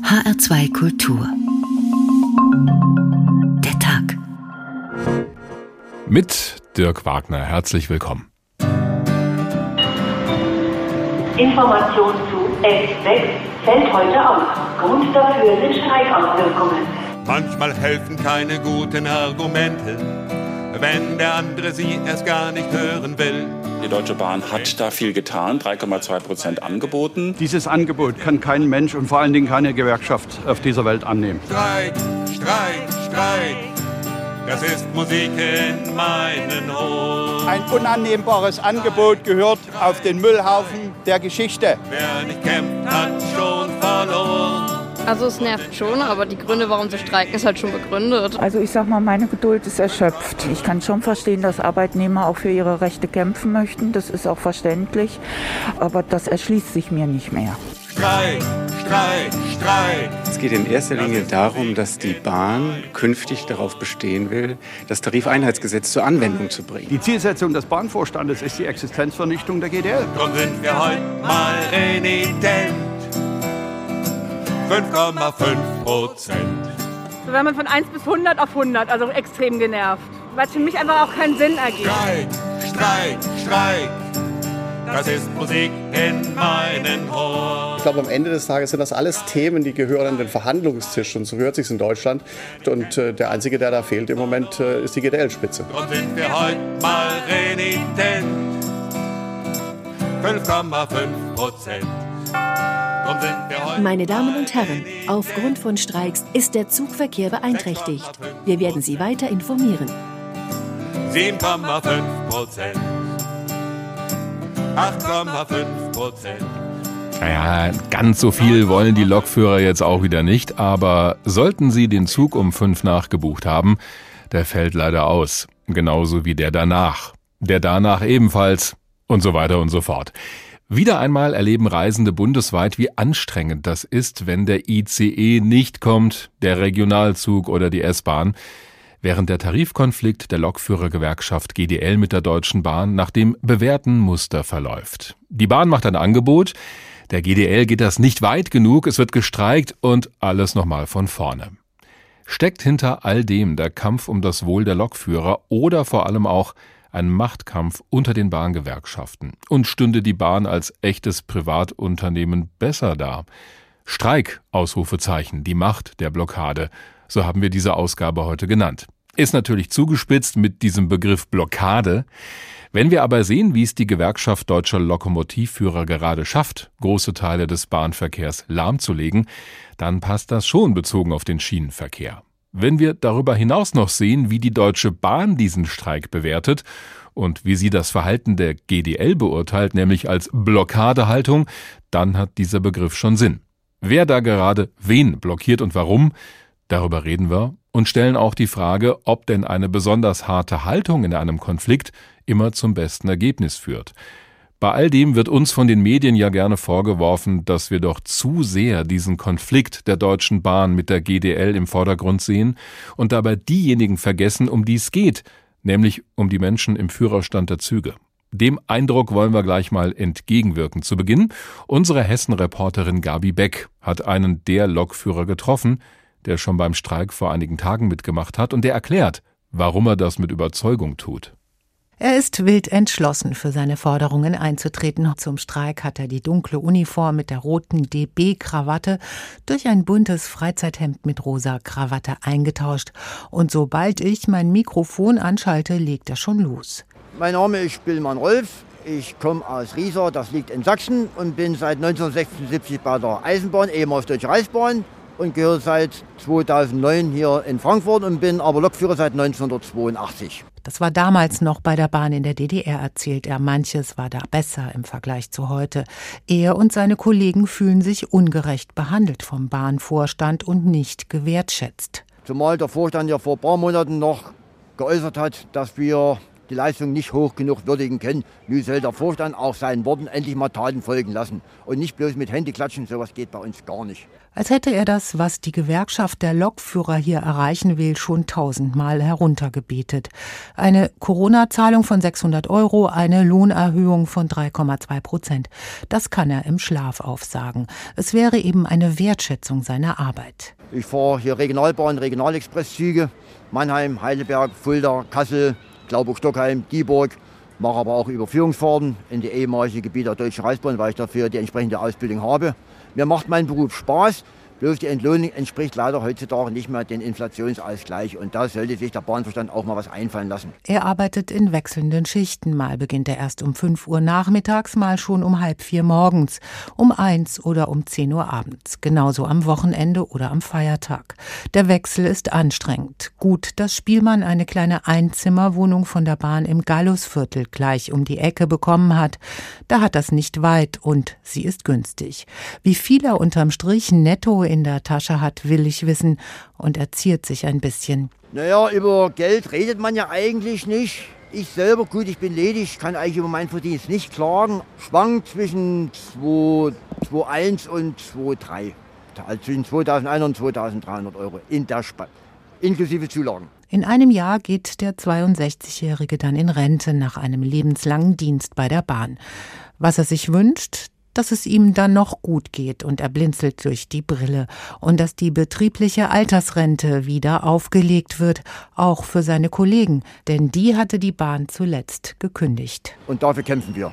HR2 Kultur. Der Tag. Mit Dirk Wagner. Herzlich willkommen. Information zu S6 fällt heute aus. Grund dafür sind Streikauswirkungen. Manchmal helfen keine guten Argumente, wenn der andere sie erst gar nicht hören will. Die Deutsche Bahn hat da viel getan, 3,2 Prozent angeboten. Dieses Angebot kann kein Mensch und vor allen Dingen keine Gewerkschaft auf dieser Welt annehmen. Streik, Streik, Streik, das ist Musik in meinen Ohren. Ein unannehmbares Angebot gehört auf den Müllhaufen der Geschichte. Wer nicht kämpft, hat schon verloren. Also es nervt schon, aber die Gründe, warum sie streiken, ist halt schon begründet. Also ich sag mal, meine Geduld ist erschöpft. Ich kann schon verstehen, dass Arbeitnehmer auch für ihre Rechte kämpfen möchten. Das ist auch verständlich. Aber das erschließt sich mir nicht mehr. Streik, Streik, Streik. Es geht in erster Linie darum, dass die Bahn künftig darauf bestehen will, das Tarifeinheitsgesetz zur Anwendung zu bringen. Die Zielsetzung des Bahnvorstandes ist die Existenzvernichtung der GDL. Drum sind wir heute mal renitent. 5,5 Prozent. So, wenn man von 1 bis 100 auf 100, also extrem genervt. Weil es für mich einfach auch keinen Sinn ergibt. Streik, Streik, Streik. Das ist Musik in meinen Ohren. Ich glaube, am Ende des Tages sind das alles Themen, die gehören an den Verhandlungstisch. Und so gehört sich in Deutschland. Und äh, der Einzige, der da fehlt im Moment, äh, ist die GDL-Spitze. Drum sind wir heute mal renitent. 5,5 Prozent. Meine Damen und Herren, aufgrund von Streiks ist der Zugverkehr beeinträchtigt. Wir werden Sie weiter informieren. 7,5 Prozent. 8,5 Prozent. Naja, ganz so viel wollen die Lokführer jetzt auch wieder nicht, aber sollten sie den Zug um fünf nachgebucht haben, der fällt leider aus. Genauso wie der danach. Der danach ebenfalls und so weiter und so fort. Wieder einmal erleben Reisende bundesweit, wie anstrengend das ist, wenn der ICE nicht kommt, der Regionalzug oder die S-Bahn. Während der Tarifkonflikt der Lokführergewerkschaft GDL mit der Deutschen Bahn nach dem bewährten Muster verläuft. Die Bahn macht ein Angebot, der GDL geht das nicht weit genug, es wird gestreikt und alles nochmal von vorne. Steckt hinter all dem der Kampf um das Wohl der Lokführer oder vor allem auch ein Machtkampf unter den Bahngewerkschaften? Und stünde die Bahn als echtes Privatunternehmen besser da? Streik, Ausrufezeichen, die Macht der Blockade, so haben wir diese Ausgabe heute genannt. Ist natürlich zugespitzt mit diesem Begriff Blockade. Wenn wir aber sehen, wie es die Gewerkschaft deutscher Lokomotivführer gerade schafft, große Teile des Bahnverkehrs lahmzulegen, dann passt das schon bezogen auf den Schienenverkehr. Wenn wir darüber hinaus noch sehen, wie die Deutsche Bahn diesen Streik bewertet und wie sie das Verhalten der GDL beurteilt, nämlich als Blockadehaltung, dann hat dieser Begriff schon Sinn. Wer da gerade wen blockiert und warum, darüber reden wir und stellen auch die Frage, ob denn eine besonders harte Haltung in einem Konflikt immer zum besten Ergebnis führt. Bei all dem wird uns von den Medien ja gerne vorgeworfen, dass wir doch zu sehr diesen Konflikt der Deutschen Bahn mit der GDL im Vordergrund sehen und dabei diejenigen vergessen, um die es geht, nämlich um die Menschen im Führerstand der Züge. Dem Eindruck wollen wir gleich mal entgegenwirken. Zu Beginn, unsere Hessen-Reporterin Gabi Beck hat einen der Lokführer getroffen, der schon beim Streik vor einigen Tagen mitgemacht hat und der erklärt, warum er das mit Überzeugung tut. Er ist wild entschlossen, für seine Forderungen einzutreten. Zum Streik hat er die dunkle Uniform mit der roten DB-Krawatte durch ein buntes Freizeithemd mit rosa Krawatte eingetauscht. Und sobald ich mein Mikrofon anschalte, legt er schon los. Mein Name ist Spillmann Rolf. Ich komme aus Riesa, das liegt in Sachsen und bin seit 1976 bei der Eisenbahn, ehemals Deutsche Reichsbahn und gehöre seit 2009 hier in Frankfurt und bin aber Lokführer seit 1982. Das war damals noch bei der Bahn in der DDR, erzählt er. Manches war da besser im Vergleich zu heute. Er und seine Kollegen fühlen sich ungerecht behandelt vom Bahnvorstand und nicht gewertschätzt. Zumal der Vorstand ja vor ein paar Monaten noch geäußert hat, dass wir die Leistung nicht hoch genug würdigen können. Nun soll der Vorstand auch seinen Worten endlich mal Taten folgen lassen. Und nicht bloß mit Hände klatschen, sowas geht bei uns gar nicht. Als hätte er das, was die Gewerkschaft der Lokführer hier erreichen will, schon tausendmal heruntergebetet. Eine Corona-Zahlung von 600 Euro, eine Lohnerhöhung von 3,2 Prozent. Das kann er im Schlaf aufsagen. Es wäre eben eine Wertschätzung seiner Arbeit. Ich fahre hier Regionalbahn, Regionalexpresszüge, Mannheim, Heidelberg, Fulda, Kassel, Glauburg-Stockheim, Dieburg, mache aber auch Überführungsfahrten in die ehemalige Gebiete der Deutschen Reichsbahn, weil ich dafür die entsprechende Ausbildung habe. Mir macht mein Beruf Spaß. Bloß die Entlohnung entspricht leider heutzutage nicht mehr dem Inflationsausgleich. Und da sollte sich der Bahnverstand auch mal was einfallen lassen. Er arbeitet in wechselnden Schichten. Mal beginnt er erst um 5 Uhr nachmittags, mal schon um halb vier morgens, um eins oder um 10 Uhr abends. Genauso am Wochenende oder am Feiertag. Der Wechsel ist anstrengend. Gut, dass Spielmann eine kleine Einzimmerwohnung von der Bahn im Gallusviertel gleich um die Ecke bekommen hat. Da hat das nicht weit und sie ist günstig. Wie viel er unterm Strich netto in der Tasche hat, will ich wissen und er ziert sich ein bisschen. Naja, über Geld redet man ja eigentlich nicht. Ich selber, gut, ich bin ledig, kann eigentlich über meinen Verdienst nicht klagen. Schwankt zwischen 2,1 und 2,3. Also zwischen 2.100 und 2.300 Euro in der Spanne, inklusive Zulagen. In einem Jahr geht der 62-Jährige dann in Rente nach einem lebenslangen Dienst bei der Bahn. Was er sich wünscht, dass es ihm dann noch gut geht und er blinzelt durch die Brille und dass die betriebliche Altersrente wieder aufgelegt wird, auch für seine Kollegen, denn die hatte die Bahn zuletzt gekündigt. Und dafür kämpfen wir.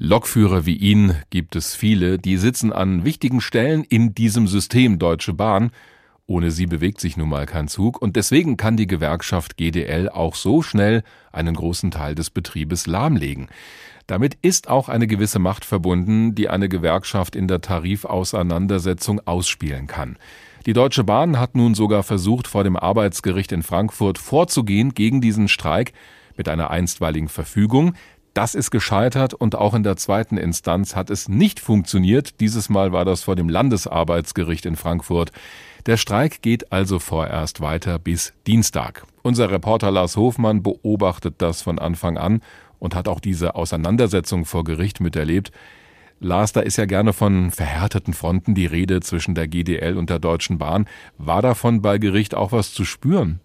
Lokführer wie ihn gibt es viele, die sitzen an wichtigen Stellen in diesem System Deutsche Bahn. Ohne sie bewegt sich nun mal kein Zug und deswegen kann die Gewerkschaft GDL auch so schnell einen großen Teil des Betriebes lahmlegen. Damit ist auch eine gewisse Macht verbunden, die eine Gewerkschaft in der Tarifauseinandersetzung ausspielen kann. Die Deutsche Bahn hat nun sogar versucht, vor dem Arbeitsgericht in Frankfurt vorzugehen gegen diesen Streik mit einer einstweiligen Verfügung. Das ist gescheitert und auch in der zweiten Instanz hat es nicht funktioniert. Dieses Mal war das vor dem Landesarbeitsgericht in Frankfurt. Der Streik geht also vorerst weiter bis Dienstag. Unser Reporter Lars Hofmann beobachtet das von Anfang an und hat auch diese Auseinandersetzung vor Gericht miterlebt. Lars, da ist ja gerne von verhärteten Fronten die Rede zwischen der GDL und der Deutschen Bahn. War davon bei Gericht auch was zu spüren?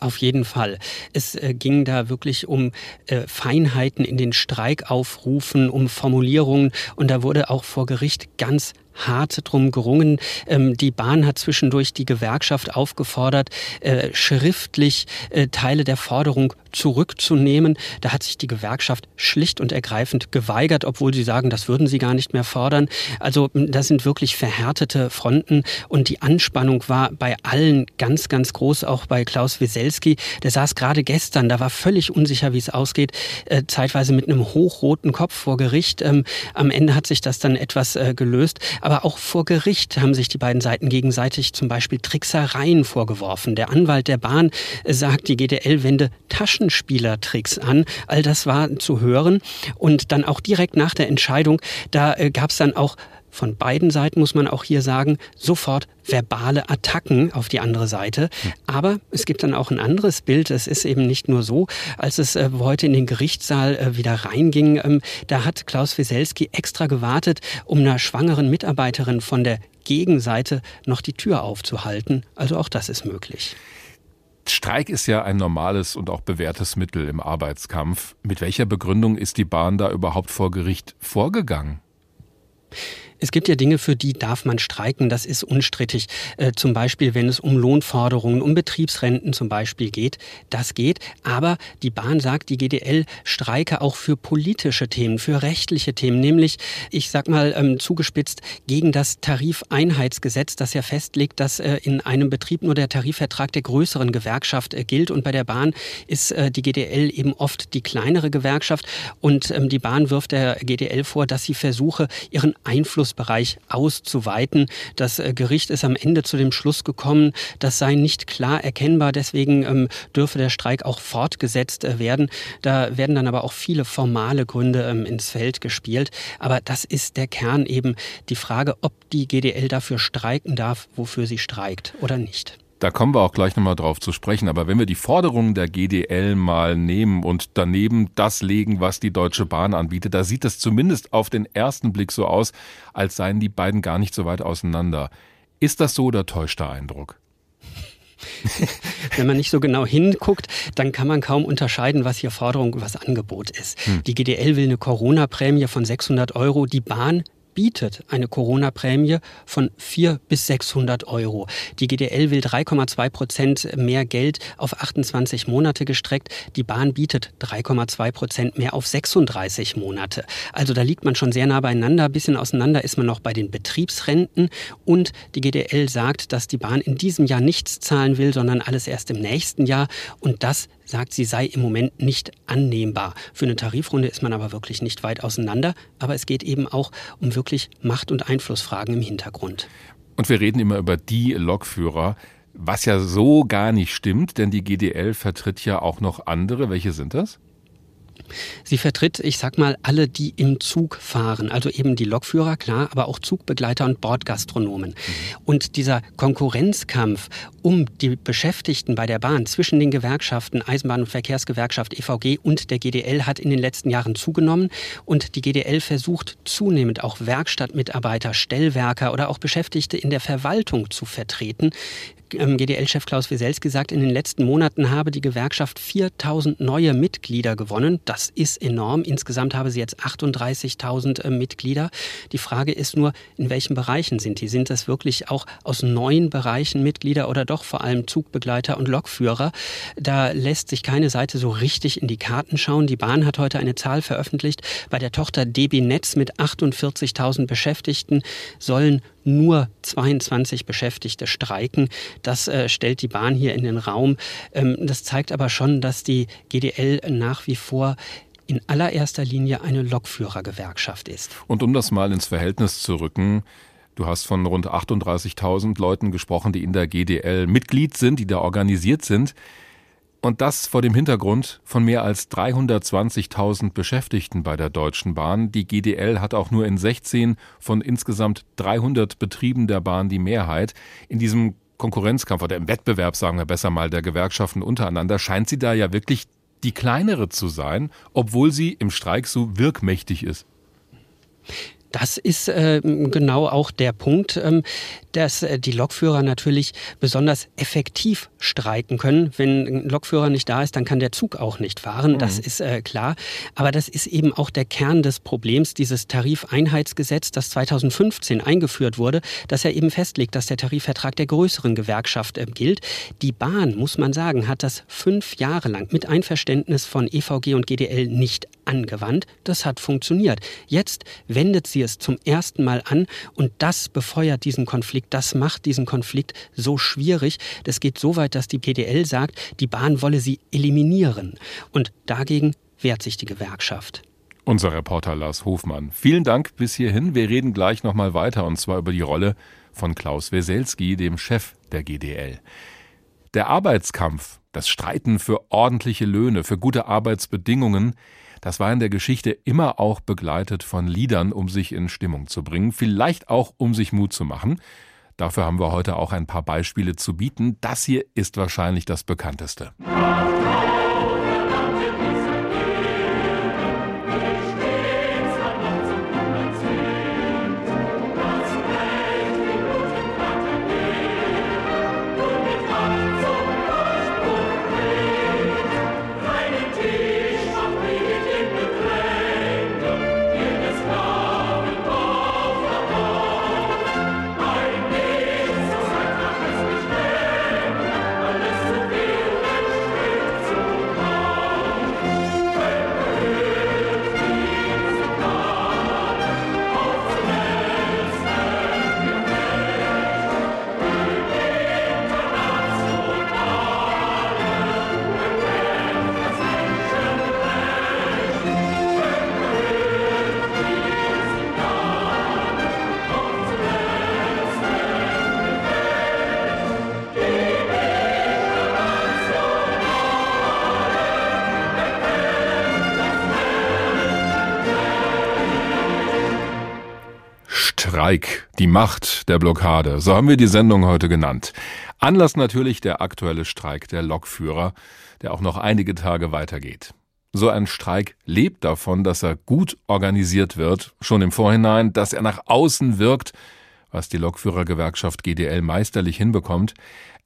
Auf jeden Fall. Es äh, ging da wirklich um äh, Feinheiten in den Streikaufrufen, um Formulierungen und da wurde auch vor Gericht ganz hart drum gerungen. Ähm, die Bahn hat zwischendurch die Gewerkschaft aufgefordert, äh, schriftlich äh, Teile der Forderung zurückzunehmen. Da hat sich die Gewerkschaft schlicht und ergreifend geweigert, obwohl sie sagen, das würden sie gar nicht mehr fordern. Also das sind wirklich verhärtete Fronten und die Anspannung war bei allen ganz, ganz groß, auch bei Klaus Wieselski. Der saß gerade gestern, da war völlig unsicher, wie es ausgeht, äh, zeitweise mit einem hochroten Kopf vor Gericht. Ähm, am Ende hat sich das dann etwas äh, gelöst. Aber auch vor Gericht haben sich die beiden Seiten gegenseitig zum Beispiel Tricksereien vorgeworfen. Der Anwalt der Bahn sagt, die GDL wende Taschenspielertricks an. All das war zu hören. Und dann auch direkt nach der Entscheidung, da äh, gab es dann auch von beiden Seiten muss man auch hier sagen, sofort verbale Attacken auf die andere Seite. Aber es gibt dann auch ein anderes Bild. Es ist eben nicht nur so, als es äh, heute in den Gerichtssaal äh, wieder reinging, ähm, da hat Klaus Wieselski extra gewartet, um einer schwangeren Mitarbeiterin von der Gegenseite noch die Tür aufzuhalten. Also auch das ist möglich. Streik ist ja ein normales und auch bewährtes Mittel im Arbeitskampf. Mit welcher Begründung ist die Bahn da überhaupt vor Gericht vorgegangen? Es gibt ja Dinge, für die darf man streiken, das ist unstrittig. Äh, zum Beispiel, wenn es um Lohnforderungen, um Betriebsrenten zum Beispiel geht, das geht. Aber die Bahn sagt, die GDL streike auch für politische Themen, für rechtliche Themen, nämlich, ich sag mal ähm, zugespitzt, gegen das Tarifeinheitsgesetz, das ja festlegt, dass äh, in einem Betrieb nur der Tarifvertrag der größeren Gewerkschaft äh, gilt. Und bei der Bahn ist die GDL eben oft die kleinere Gewerkschaft. Und ähm, die Bahn wirft der GDL vor, dass sie versuche, ihren Einfluss Einflussbereich auszuweiten. Das äh, Gericht ist am Ende zu dem Schluss gekommen, das sei nicht klar erkennbar. Deswegen ähm, dürfe der Streik auch fortgesetzt äh, werden. Da werden dann aber auch viele formale Gründe ähm, ins Feld gespielt. Aber das ist der Kern eben die Frage, ob die GDL dafür streiken darf, wofür sie streikt oder nicht. Da kommen wir auch gleich nochmal drauf zu sprechen. Aber wenn wir die Forderungen der GDL mal nehmen und daneben das legen, was die Deutsche Bahn anbietet, da sieht es zumindest auf den ersten Blick so aus, als seien die beiden gar nicht so weit auseinander. Ist das so oder täuscht der Eindruck? Wenn man nicht so genau hinguckt, dann kann man kaum unterscheiden, was hier Forderung und was Angebot ist. Hm. Die GDL will eine Corona-Prämie von 600 Euro. Die Bahn bietet eine Corona-Prämie von 400 bis 600 Euro. Die GDL will 3,2 Prozent mehr Geld auf 28 Monate gestreckt. Die Bahn bietet 3,2 Prozent mehr auf 36 Monate. Also da liegt man schon sehr nah beieinander. Ein bisschen auseinander ist man noch bei den Betriebsrenten. Und die GDL sagt, dass die Bahn in diesem Jahr nichts zahlen will, sondern alles erst im nächsten Jahr. Und das sagt, sie sei im Moment nicht annehmbar. Für eine Tarifrunde ist man aber wirklich nicht weit auseinander. Aber es geht eben auch um wirklich Macht- und Einflussfragen im Hintergrund. Und wir reden immer über die Lokführer, was ja so gar nicht stimmt, denn die GDL vertritt ja auch noch andere. Welche sind das? Sie vertritt, ich sag mal, alle, die im Zug fahren, also eben die Lokführer, klar, aber auch Zugbegleiter und Bordgastronomen. Mhm. Und dieser Konkurrenzkampf um die Beschäftigten bei der Bahn zwischen den Gewerkschaften Eisenbahn- und Verkehrsgewerkschaft EVG und der GDL hat in den letzten Jahren zugenommen und die GDL versucht zunehmend auch Werkstattmitarbeiter, Stellwerker oder auch Beschäftigte in der Verwaltung zu vertreten. Ähm, GDL-Chef Klaus Wieselski sagt, in den letzten Monaten habe die Gewerkschaft 4000 neue Mitglieder gewonnen. Das ist enorm. Insgesamt habe sie jetzt 38.000 äh, Mitglieder. Die Frage ist nur, in welchen Bereichen sind die? Sind das wirklich auch aus neuen Bereichen Mitglieder oder doch vor allem Zugbegleiter und Lokführer? Da lässt sich keine Seite so richtig in die Karten schauen. Die Bahn hat heute eine Zahl veröffentlicht. Bei der Tochter DB Netz mit 48.000 Beschäftigten sollen nur 22 Beschäftigte streiken. Das äh, stellt die Bahn hier in den Raum. Ähm, das zeigt aber schon, dass die GDL nach wie vor in allererster Linie eine Lokführergewerkschaft ist. Und um das mal ins Verhältnis zu rücken, Du hast von rund 38.000 Leuten gesprochen, die in der GDL Mitglied sind, die da organisiert sind. Und das vor dem Hintergrund von mehr als 320.000 Beschäftigten bei der Deutschen Bahn. Die GDL hat auch nur in 16 von insgesamt 300 Betrieben der Bahn die Mehrheit. In diesem Konkurrenzkampf oder im Wettbewerb, sagen wir besser mal, der Gewerkschaften untereinander, scheint sie da ja wirklich die kleinere zu sein, obwohl sie im Streik so wirkmächtig ist. Das ist äh, genau auch der Punkt, ähm, dass äh, die Lokführer natürlich besonders effektiv streiken können. Wenn ein Lokführer nicht da ist, dann kann der Zug auch nicht fahren. Mhm. Das ist äh, klar. Aber das ist eben auch der Kern des Problems, dieses Tarifeinheitsgesetz, das 2015 eingeführt wurde, das ja eben festlegt, dass der Tarifvertrag der größeren Gewerkschaft äh, gilt. Die Bahn, muss man sagen, hat das fünf Jahre lang mit Einverständnis von EVG und GDL nicht angewandt. Das hat funktioniert. Jetzt wendet sie es zum ersten Mal an und das befeuert diesen Konflikt, das macht diesen Konflikt so schwierig. Das geht so weit, dass die PDL sagt, die Bahn wolle sie eliminieren. Und dagegen wehrt sich die Gewerkschaft. Unser Reporter Lars Hofmann. Vielen Dank bis hierhin. Wir reden gleich nochmal weiter und zwar über die Rolle von Klaus Weselski, dem Chef der GDL. Der Arbeitskampf, das Streiten für ordentliche Löhne, für gute Arbeitsbedingungen, das war in der Geschichte immer auch begleitet von Liedern, um sich in Stimmung zu bringen, vielleicht auch um sich Mut zu machen. Dafür haben wir heute auch ein paar Beispiele zu bieten. Das hier ist wahrscheinlich das bekannteste. Streik, die Macht der Blockade, so haben wir die Sendung heute genannt. Anlass natürlich der aktuelle Streik der Lokführer, der auch noch einige Tage weitergeht. So ein Streik lebt davon, dass er gut organisiert wird, schon im Vorhinein, dass er nach außen wirkt, was die Lokführergewerkschaft GDL meisterlich hinbekommt.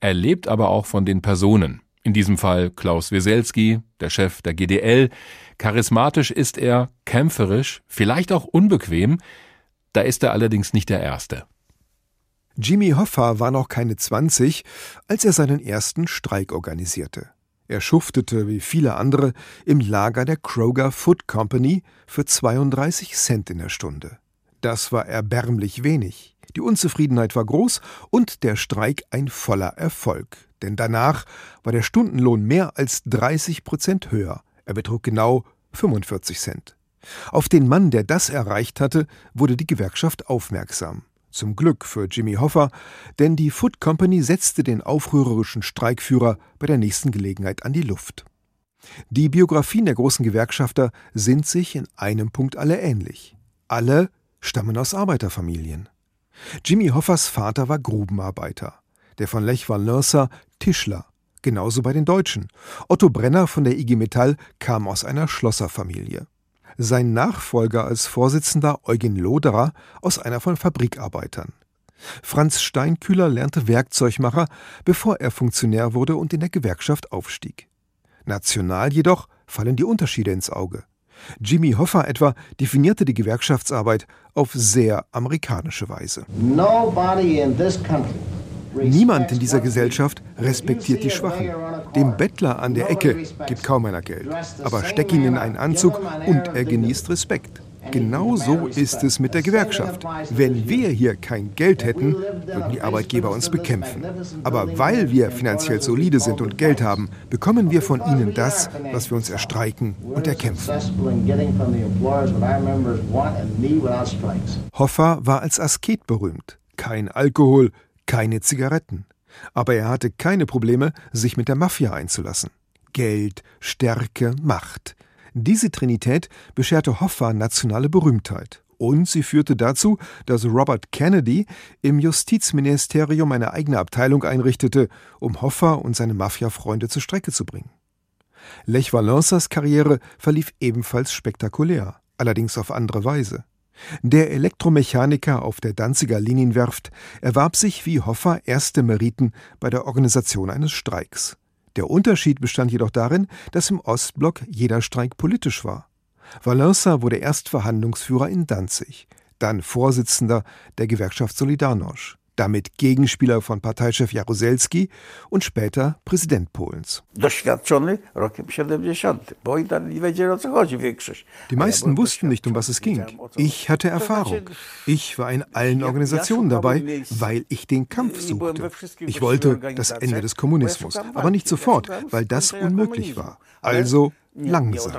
Er lebt aber auch von den Personen. In diesem Fall Klaus Weselski, der Chef der GDL. Charismatisch ist er, kämpferisch, vielleicht auch unbequem. Da ist er allerdings nicht der Erste. Jimmy Hoffa war noch keine 20, als er seinen ersten Streik organisierte. Er schuftete wie viele andere im Lager der Kroger Food Company für 32 Cent in der Stunde. Das war erbärmlich wenig. Die Unzufriedenheit war groß und der Streik ein voller Erfolg. Denn danach war der Stundenlohn mehr als 30 Prozent höher. Er betrug genau 45 Cent. Auf den Mann, der das erreicht hatte, wurde die Gewerkschaft aufmerksam. Zum Glück für Jimmy Hoffa, denn die Food Company setzte den aufrührerischen Streikführer bei der nächsten Gelegenheit an die Luft. Die Biografien der großen Gewerkschafter sind sich in einem Punkt alle ähnlich. Alle stammen aus Arbeiterfamilien. Jimmy Hoffers Vater war Grubenarbeiter, der von Lech Walesa Tischler, genauso bei den Deutschen. Otto Brenner von der IG Metall kam aus einer Schlosserfamilie sein Nachfolger als Vorsitzender Eugen Loderer aus einer von Fabrikarbeitern. Franz Steinkühler lernte Werkzeugmacher, bevor er Funktionär wurde und in der Gewerkschaft aufstieg. National jedoch fallen die Unterschiede ins Auge. Jimmy Hoffa etwa definierte die Gewerkschaftsarbeit auf sehr amerikanische Weise. Nobody in this country Niemand in dieser Gesellschaft respektiert die Schwachen. Dem Bettler an der Ecke gibt kaum einer Geld. Aber steck ihn in einen Anzug und er genießt Respekt. Genau so ist es mit der Gewerkschaft. Wenn wir hier kein Geld hätten, würden die Arbeitgeber uns bekämpfen. Aber weil wir finanziell solide sind und Geld haben, bekommen wir von ihnen das, was wir uns erstreiken und erkämpfen. Hoffa war als Asket berühmt. Kein Alkohol, keine Zigaretten. Aber er hatte keine Probleme, sich mit der Mafia einzulassen. Geld, Stärke, Macht. Diese Trinität bescherte Hoffa nationale Berühmtheit. Und sie führte dazu, dass Robert Kennedy im Justizministerium eine eigene Abteilung einrichtete, um Hoffa und seine Mafia-Freunde zur Strecke zu bringen. Lech Walensas Karriere verlief ebenfalls spektakulär, allerdings auf andere Weise. Der Elektromechaniker auf der Danziger Linienwerft erwarb sich wie Hoffa erste Meriten bei der Organisation eines Streiks. Der Unterschied bestand jedoch darin, dass im Ostblock jeder Streik politisch war. Valença wurde erst Verhandlungsführer in Danzig, dann Vorsitzender der Gewerkschaft Solidarność damit Gegenspieler von Parteichef Jaruzelski und später Präsident Polens. Die meisten wussten nicht, um was es ging. Ich hatte Erfahrung. Ich war in allen Organisationen dabei, weil ich den Kampf suchte. Ich wollte das Ende des Kommunismus, aber nicht sofort, weil das unmöglich war. Also langsam.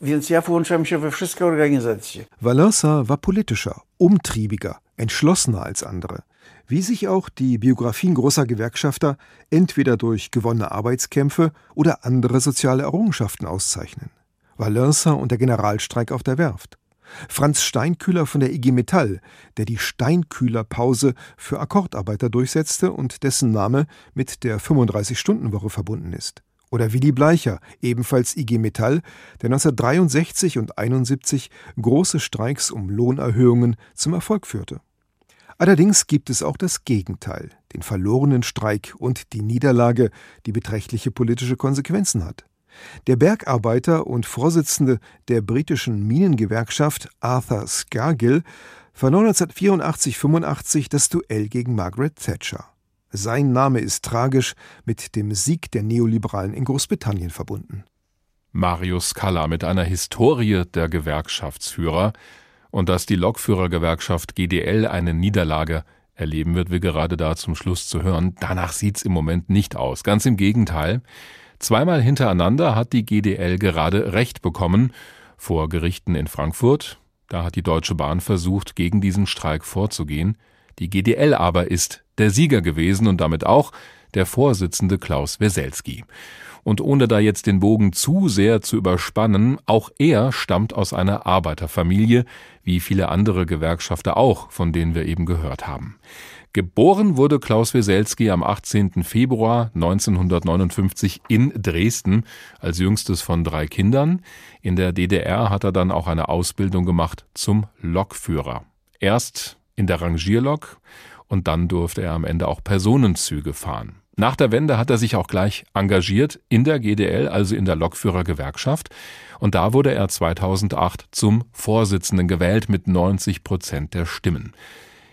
Więc ja włączałem się we wszystkie organizacje. Valesa war politischer, umtriebiger, entschlossener als andere. Wie sich auch die Biografien großer Gewerkschafter entweder durch gewonnene Arbeitskämpfe oder andere soziale Errungenschaften auszeichnen. Valença und der Generalstreik auf der Werft. Franz Steinkühler von der IG Metall, der die Steinkühlerpause für Akkordarbeiter durchsetzte und dessen Name mit der 35-Stunden-Woche verbunden ist. Oder Willy Bleicher, ebenfalls IG Metall, der 1963 und 71 große Streiks um Lohnerhöhungen zum Erfolg führte. Allerdings gibt es auch das Gegenteil, den verlorenen Streik und die Niederlage, die beträchtliche politische Konsequenzen hat. Der Bergarbeiter und Vorsitzende der britischen Minengewerkschaft Arthur Scargill verlor 1984-85 das Duell gegen Margaret Thatcher. Sein Name ist tragisch mit dem Sieg der Neoliberalen in Großbritannien verbunden. Marius Kalla mit einer Historie der Gewerkschaftsführer und dass die Lokführergewerkschaft GDL eine Niederlage erleben wird, wir gerade da zum Schluss zu hören. Danach sieht's im Moment nicht aus. Ganz im Gegenteil. Zweimal hintereinander hat die GDL gerade Recht bekommen vor Gerichten in Frankfurt. Da hat die Deutsche Bahn versucht, gegen diesen Streik vorzugehen. Die GDL aber ist der Sieger gewesen und damit auch der Vorsitzende Klaus Weselski. Und ohne da jetzt den Bogen zu sehr zu überspannen, auch er stammt aus einer Arbeiterfamilie, wie viele andere Gewerkschafter auch, von denen wir eben gehört haben. Geboren wurde Klaus Weselski am 18. Februar 1959 in Dresden als jüngstes von drei Kindern. In der DDR hat er dann auch eine Ausbildung gemacht zum Lokführer. Erst in der Rangierlok und dann durfte er am Ende auch Personenzüge fahren. Nach der Wende hat er sich auch gleich engagiert in der GDL, also in der Lokführergewerkschaft. Und da wurde er 2008 zum Vorsitzenden gewählt mit 90 Prozent der Stimmen.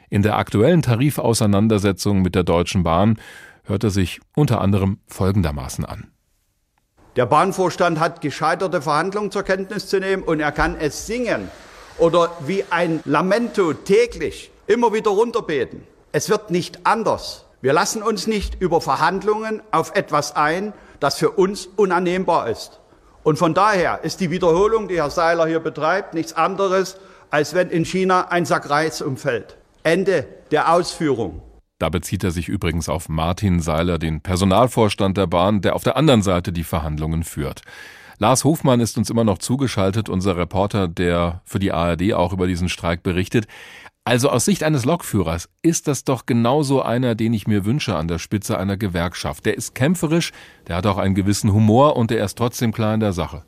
In der aktuellen Tarifauseinandersetzung mit der Deutschen Bahn hört er sich unter anderem folgendermaßen an. Der Bahnvorstand hat gescheiterte Verhandlungen zur Kenntnis zu nehmen und er kann es singen oder wie ein Lamento täglich immer wieder runterbeten. Es wird nicht anders. Wir lassen uns nicht über Verhandlungen auf etwas ein, das für uns unannehmbar ist. Und von daher ist die Wiederholung, die Herr Seiler hier betreibt, nichts anderes, als wenn in China ein Sack Reis umfällt. Ende der Ausführung. Da bezieht er sich übrigens auf Martin Seiler, den Personalvorstand der Bahn, der auf der anderen Seite die Verhandlungen führt. Lars Hofmann ist uns immer noch zugeschaltet, unser Reporter, der für die ARD auch über diesen Streik berichtet. Also aus Sicht eines Lokführers ist das doch genauso einer, den ich mir wünsche an der Spitze einer Gewerkschaft. Der ist kämpferisch, der hat auch einen gewissen Humor und der ist trotzdem klar in der Sache.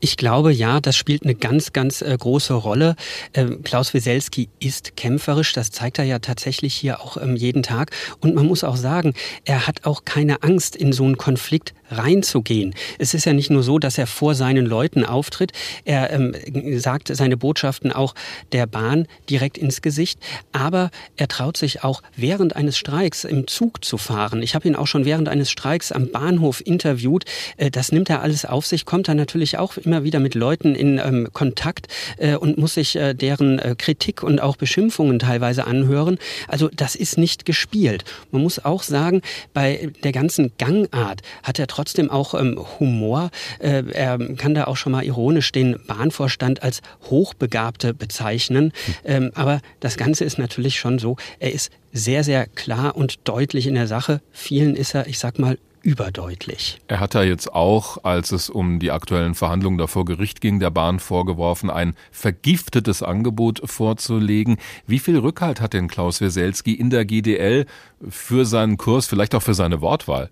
Ich glaube, ja, das spielt eine ganz, ganz äh, große Rolle. Ähm, Klaus Wieselski ist kämpferisch, das zeigt er ja tatsächlich hier auch ähm, jeden Tag. Und man muss auch sagen, er hat auch keine Angst, in so einen Konflikt reinzugehen. Es ist ja nicht nur so, dass er vor seinen Leuten auftritt, er ähm, sagt seine Botschaften auch der Bahn direkt ins Gesicht, aber er traut sich auch während eines Streiks im Zug zu fahren. Ich habe ihn auch schon während eines Streiks am Bahnhof interviewt. Äh, das nimmt er alles auf sich, kommt dann natürlich auch immer wieder mit Leuten in ähm, Kontakt äh, und muss sich äh, deren äh, Kritik und auch Beschimpfungen teilweise anhören. Also das ist nicht gespielt. Man muss auch sagen, bei der ganzen Gangart hat er trotzdem auch ähm, Humor. Äh, er kann da auch schon mal ironisch den Bahnvorstand als Hochbegabte bezeichnen. Hm. Ähm, aber das Ganze ist natürlich schon so, er ist sehr, sehr klar und deutlich in der Sache. Vielen ist er, ich sag mal, überdeutlich. Er hat ja jetzt auch, als es um die aktuellen Verhandlungen da vor Gericht ging, der Bahn vorgeworfen, ein vergiftetes Angebot vorzulegen. Wie viel Rückhalt hat denn Klaus Weselski in der GDL für seinen Kurs, vielleicht auch für seine Wortwahl?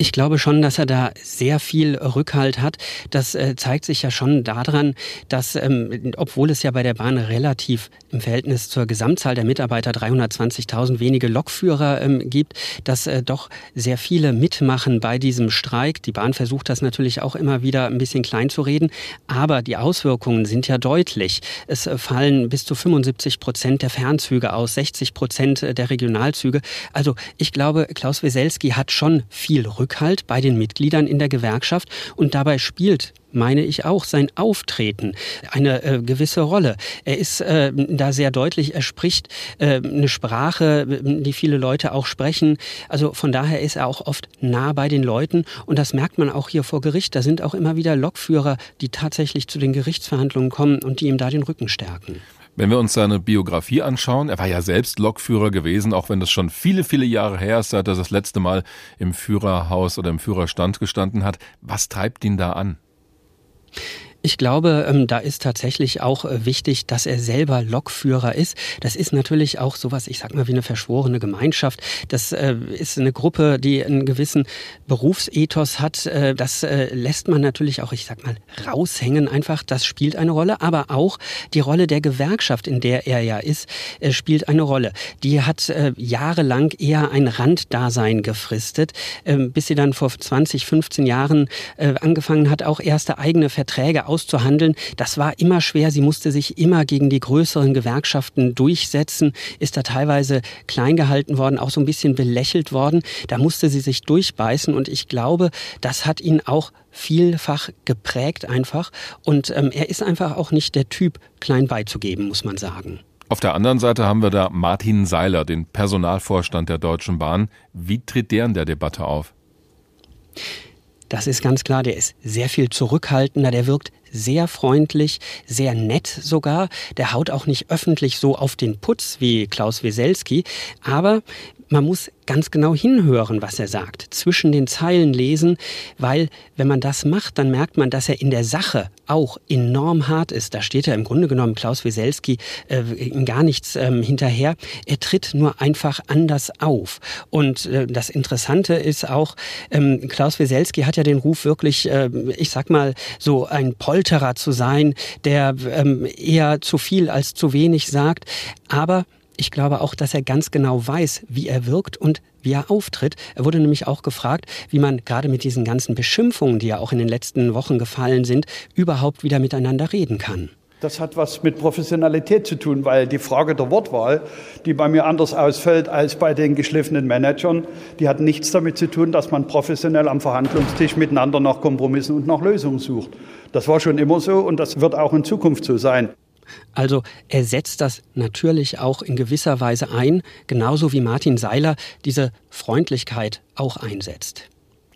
Ich glaube schon, dass er da sehr viel Rückhalt hat. Das äh, zeigt sich ja schon daran, dass, ähm, obwohl es ja bei der Bahn relativ im Verhältnis zur Gesamtzahl der Mitarbeiter 320.000 wenige Lokführer ähm, gibt, dass äh, doch sehr viele mitmachen bei diesem Streik. Die Bahn versucht das natürlich auch immer wieder ein bisschen klein zu reden, aber die Auswirkungen sind ja deutlich. Es äh, fallen bis zu 75 Prozent der Fernzüge aus, 60 Prozent der Regionalzüge. Also ich glaube, Klaus Weselski hat schon viel Rückhalt Rückhalt bei den Mitgliedern in der Gewerkschaft und dabei spielt meine ich auch, sein Auftreten eine äh, gewisse Rolle. Er ist äh, da sehr deutlich, er spricht äh, eine Sprache, die viele Leute auch sprechen. Also von daher ist er auch oft nah bei den Leuten und das merkt man auch hier vor Gericht. Da sind auch immer wieder Lokführer, die tatsächlich zu den Gerichtsverhandlungen kommen und die ihm da den Rücken stärken. Wenn wir uns seine Biografie anschauen, er war ja selbst Lokführer gewesen, auch wenn das schon viele, viele Jahre her ist, seit er das letzte Mal im Führerhaus oder im Führerstand gestanden hat. Was treibt ihn da an? Ich glaube, ähm, da ist tatsächlich auch äh, wichtig, dass er selber Lokführer ist. Das ist natürlich auch sowas, ich sag mal, wie eine verschworene Gemeinschaft. Das äh, ist eine Gruppe, die einen gewissen Berufsethos hat. Äh, das lässt man natürlich auch, ich sag mal, raushängen einfach. Das spielt eine Rolle. Aber auch die Rolle der Gewerkschaft, in der er ja ist, spielt eine Rolle. Die hat jahrelang eher ein Randdasein gefristet, ähm, bis sie dann vor 20, 15 Jahren angefangen hat, auch erste eigene Verträge auszuhandeln. Das war immer schwer. Sie musste sich immer gegen die größeren Gewerkschaften durchsetzen, ist da teilweise klein gehalten worden, auch so ein bisschen belächelt worden. Da musste sie sich durchbeißen und ich glaube, das hat ihn auch vielfach geprägt einfach. Und ähm, er ist einfach auch nicht der Typ, klein beizugeben, muss man sagen. Auf der anderen Seite haben wir da Martin Seiler, den Personalvorstand der Deutschen Bahn. Wie tritt der in der Debatte auf? Das ist ganz klar, der ist sehr viel zurückhaltender, der wirkt sehr freundlich, sehr nett sogar. Der haut auch nicht öffentlich so auf den Putz wie Klaus Weselski, aber man muss ganz genau hinhören, was er sagt, zwischen den Zeilen lesen, weil wenn man das macht, dann merkt man, dass er in der Sache auch enorm hart ist. Da steht er im Grunde genommen Klaus Wieselski äh, gar nichts ähm, hinterher. Er tritt nur einfach anders auf. Und äh, das Interessante ist auch, ähm, Klaus Wieselski hat ja den Ruf wirklich, äh, ich sag mal, so ein Polterer zu sein, der ähm, eher zu viel als zu wenig sagt. Aber ich glaube auch, dass er ganz genau weiß, wie er wirkt und wie er auftritt. Er wurde nämlich auch gefragt, wie man gerade mit diesen ganzen Beschimpfungen, die ja auch in den letzten Wochen gefallen sind, überhaupt wieder miteinander reden kann. Das hat was mit Professionalität zu tun, weil die Frage der Wortwahl, die bei mir anders ausfällt als bei den geschliffenen Managern, die hat nichts damit zu tun, dass man professionell am Verhandlungstisch miteinander nach Kompromissen und nach Lösungen sucht. Das war schon immer so und das wird auch in Zukunft so sein. Also er setzt das natürlich auch in gewisser Weise ein, genauso wie Martin Seiler diese Freundlichkeit auch einsetzt.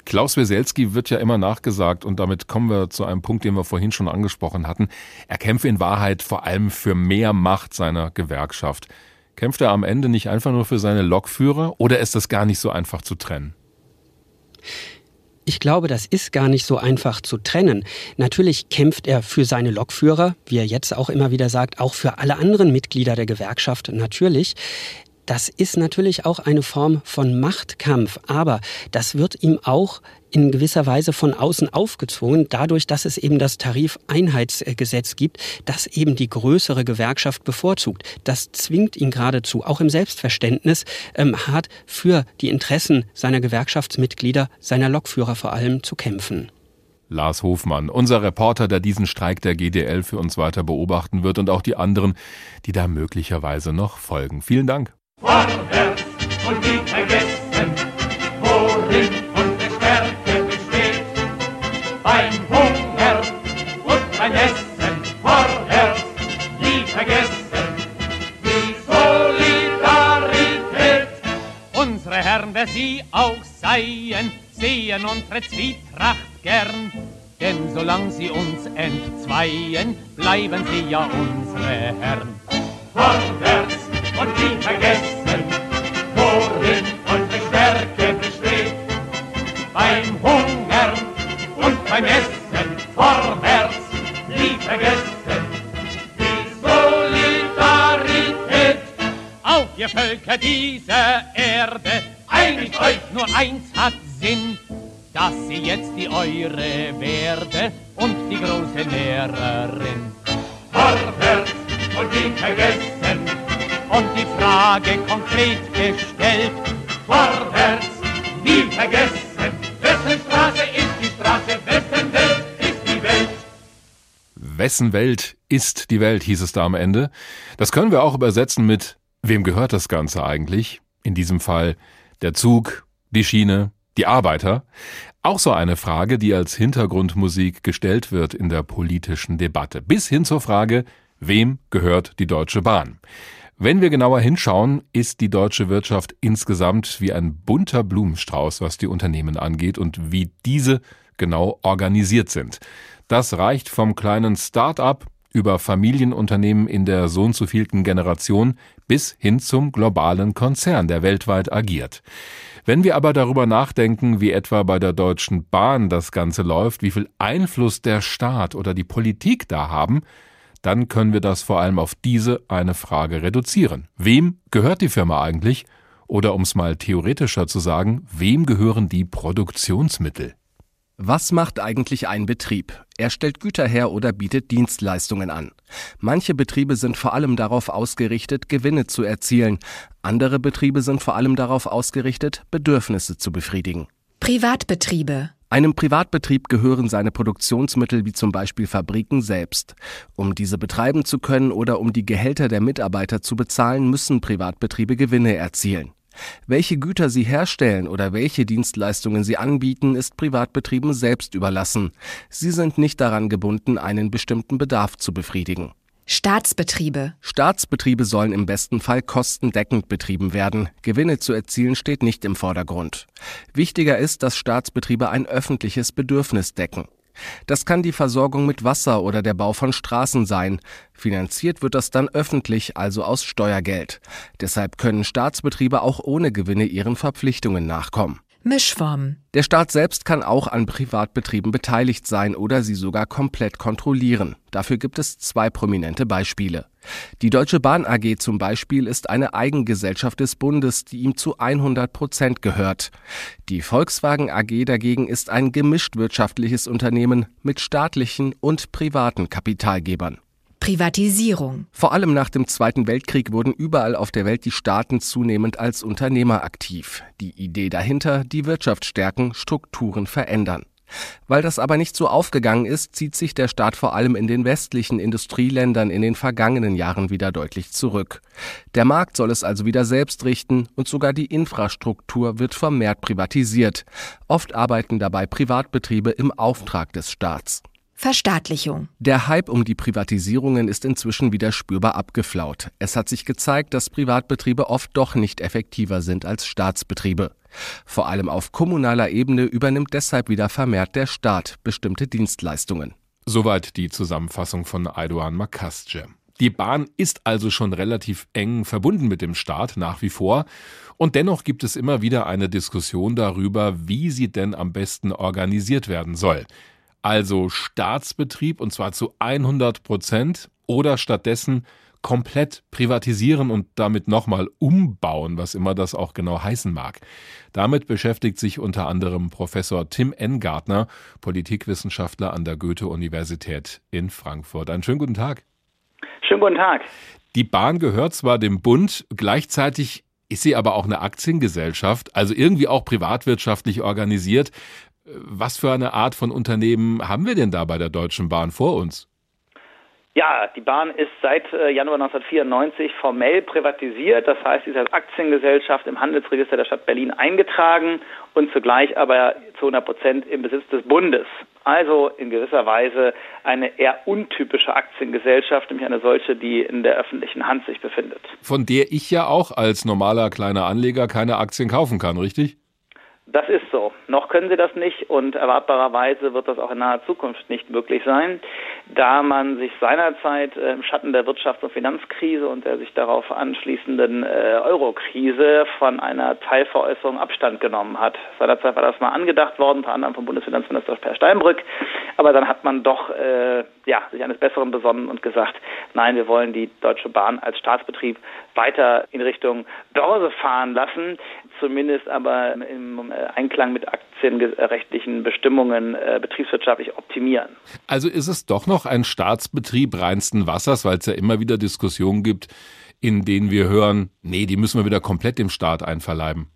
Klaus Weselski wird ja immer nachgesagt, und damit kommen wir zu einem Punkt, den wir vorhin schon angesprochen hatten. Er kämpfe in Wahrheit vor allem für mehr Macht seiner Gewerkschaft. Kämpft er am Ende nicht einfach nur für seine Lokführer oder ist das gar nicht so einfach zu trennen? Ich glaube, das ist gar nicht so einfach zu trennen. Natürlich kämpft er für seine Lokführer, wie er jetzt auch immer wieder sagt, auch für alle anderen Mitglieder der Gewerkschaft natürlich. Das ist natürlich auch eine Form von Machtkampf, aber das wird ihm auch in gewisser Weise von außen aufgezwungen, dadurch, dass es eben das Tarifeinheitsgesetz gibt, das eben die größere Gewerkschaft bevorzugt. Das zwingt ihn geradezu, auch im Selbstverständnis, ähm, hart für die Interessen seiner Gewerkschaftsmitglieder, seiner Lokführer vor allem zu kämpfen. Lars Hofmann, unser Reporter, der diesen Streik der GDL für uns weiter beobachten wird und auch die anderen, die da möglicherweise noch folgen. Vielen Dank. Vorwärts und nie vergessen, worin unsere Stärke besteht. Beim Hunger und beim Essen, vorwärts, nie vergessen, die Solidarität. Unsere Herren, wer sie auch seien, sehen unsere Zwietracht gern. Denn solange sie uns entzweien, bleiben sie ja unsere Herren. Vorwärts und nie vergessen, worin unsere Stärke besteht. Beim Hungern und beim Essen vorwärts, nie vergessen, die Solidarität. Auf ihr Völker dieser Erde, einigt euch, nur eins hat Sinn, dass sie jetzt die Eure werde und die große Lehrerin. Vorwärts und nie vergessen, und die Frage konkret gestellt. Vorwärts, nie vergessen, wessen Straße ist die Straße, wessen Welt ist die Welt. Wessen Welt ist die Welt, hieß es da am Ende. Das können wir auch übersetzen mit Wem gehört das Ganze eigentlich? In diesem Fall der Zug, die Schiene, die Arbeiter. Auch so eine Frage, die als Hintergrundmusik gestellt wird in der politischen Debatte. Bis hin zur Frage, wem gehört die Deutsche Bahn? Wenn wir genauer hinschauen, ist die deutsche Wirtschaft insgesamt wie ein bunter Blumenstrauß, was die Unternehmen angeht und wie diese genau organisiert sind. Das reicht vom kleinen Start-up über Familienunternehmen in der so und so vielten Generation bis hin zum globalen Konzern, der weltweit agiert. Wenn wir aber darüber nachdenken, wie etwa bei der Deutschen Bahn das Ganze läuft, wie viel Einfluss der Staat oder die Politik da haben, dann können wir das vor allem auf diese eine Frage reduzieren. Wem gehört die Firma eigentlich? Oder um es mal theoretischer zu sagen, wem gehören die Produktionsmittel? Was macht eigentlich ein Betrieb? Er stellt Güter her oder bietet Dienstleistungen an. Manche Betriebe sind vor allem darauf ausgerichtet, Gewinne zu erzielen. Andere Betriebe sind vor allem darauf ausgerichtet, Bedürfnisse zu befriedigen. Privatbetriebe einem Privatbetrieb gehören seine Produktionsmittel wie zum Beispiel Fabriken selbst. Um diese betreiben zu können oder um die Gehälter der Mitarbeiter zu bezahlen, müssen Privatbetriebe Gewinne erzielen. Welche Güter sie herstellen oder welche Dienstleistungen sie anbieten, ist Privatbetrieben selbst überlassen. Sie sind nicht daran gebunden, einen bestimmten Bedarf zu befriedigen. Staatsbetriebe. Staatsbetriebe sollen im besten Fall kostendeckend betrieben werden. Gewinne zu erzielen steht nicht im Vordergrund. Wichtiger ist, dass Staatsbetriebe ein öffentliches Bedürfnis decken. Das kann die Versorgung mit Wasser oder der Bau von Straßen sein. Finanziert wird das dann öffentlich, also aus Steuergeld. Deshalb können Staatsbetriebe auch ohne Gewinne ihren Verpflichtungen nachkommen. Mischform. Der Staat selbst kann auch an Privatbetrieben beteiligt sein oder sie sogar komplett kontrollieren. Dafür gibt es zwei prominente Beispiele. Die Deutsche Bahn AG zum Beispiel ist eine Eigengesellschaft des Bundes, die ihm zu 100 Prozent gehört. Die Volkswagen AG dagegen ist ein gemischt wirtschaftliches Unternehmen mit staatlichen und privaten Kapitalgebern. Privatisierung. Vor allem nach dem Zweiten Weltkrieg wurden überall auf der Welt die Staaten zunehmend als Unternehmer aktiv. Die Idee dahinter, die Wirtschaft stärken, Strukturen verändern. Weil das aber nicht so aufgegangen ist, zieht sich der Staat vor allem in den westlichen Industrieländern in den vergangenen Jahren wieder deutlich zurück. Der Markt soll es also wieder selbst richten und sogar die Infrastruktur wird vermehrt privatisiert. Oft arbeiten dabei Privatbetriebe im Auftrag des Staats. Verstaatlichung. Der Hype um die Privatisierungen ist inzwischen wieder spürbar abgeflaut. Es hat sich gezeigt, dass Privatbetriebe oft doch nicht effektiver sind als Staatsbetriebe. Vor allem auf kommunaler Ebene übernimmt deshalb wieder vermehrt der Staat bestimmte Dienstleistungen. Soweit die Zusammenfassung von Aydoğan Makasce. Die Bahn ist also schon relativ eng verbunden mit dem Staat nach wie vor. Und dennoch gibt es immer wieder eine Diskussion darüber, wie sie denn am besten organisiert werden soll also Staatsbetrieb und zwar zu 100 Prozent oder stattdessen komplett privatisieren und damit nochmal umbauen, was immer das auch genau heißen mag. Damit beschäftigt sich unter anderem Professor Tim Engartner, Politikwissenschaftler an der Goethe-Universität in Frankfurt. Einen schönen guten Tag. Schönen guten Tag. Die Bahn gehört zwar dem Bund, gleichzeitig ist sie aber auch eine Aktiengesellschaft, also irgendwie auch privatwirtschaftlich organisiert. Was für eine Art von Unternehmen haben wir denn da bei der Deutschen Bahn vor uns? Ja, die Bahn ist seit äh, Januar 1994 formell privatisiert. Das heißt, sie ist als Aktiengesellschaft im Handelsregister der Stadt Berlin eingetragen und zugleich aber zu 100 Prozent im Besitz des Bundes. Also in gewisser Weise eine eher untypische Aktiengesellschaft, nämlich eine solche, die in der öffentlichen Hand sich befindet. Von der ich ja auch als normaler kleiner Anleger keine Aktien kaufen kann, richtig? Das ist so. Noch können sie das nicht und erwartbarerweise wird das auch in naher Zukunft nicht möglich sein, da man sich seinerzeit äh, im Schatten der Wirtschafts- und Finanzkrise und der sich darauf anschließenden äh, Eurokrise von einer Teilveräußerung Abstand genommen hat. Seinerzeit war das mal angedacht worden, unter anderem vom Bundesfinanzminister Per Steinbrück, aber dann hat man doch äh, ja, sich eines Besseren besonnen und gesagt, nein, wir wollen die Deutsche Bahn als Staatsbetrieb weiter in Richtung Börse fahren lassen, zumindest aber im äh, Einklang mit aktienrechtlichen Bestimmungen äh, betriebswirtschaftlich optimieren. Also ist es doch noch ein Staatsbetrieb reinsten Wassers, weil es ja immer wieder Diskussionen gibt, in denen wir hören, nee, die müssen wir wieder komplett dem Staat einverleiben.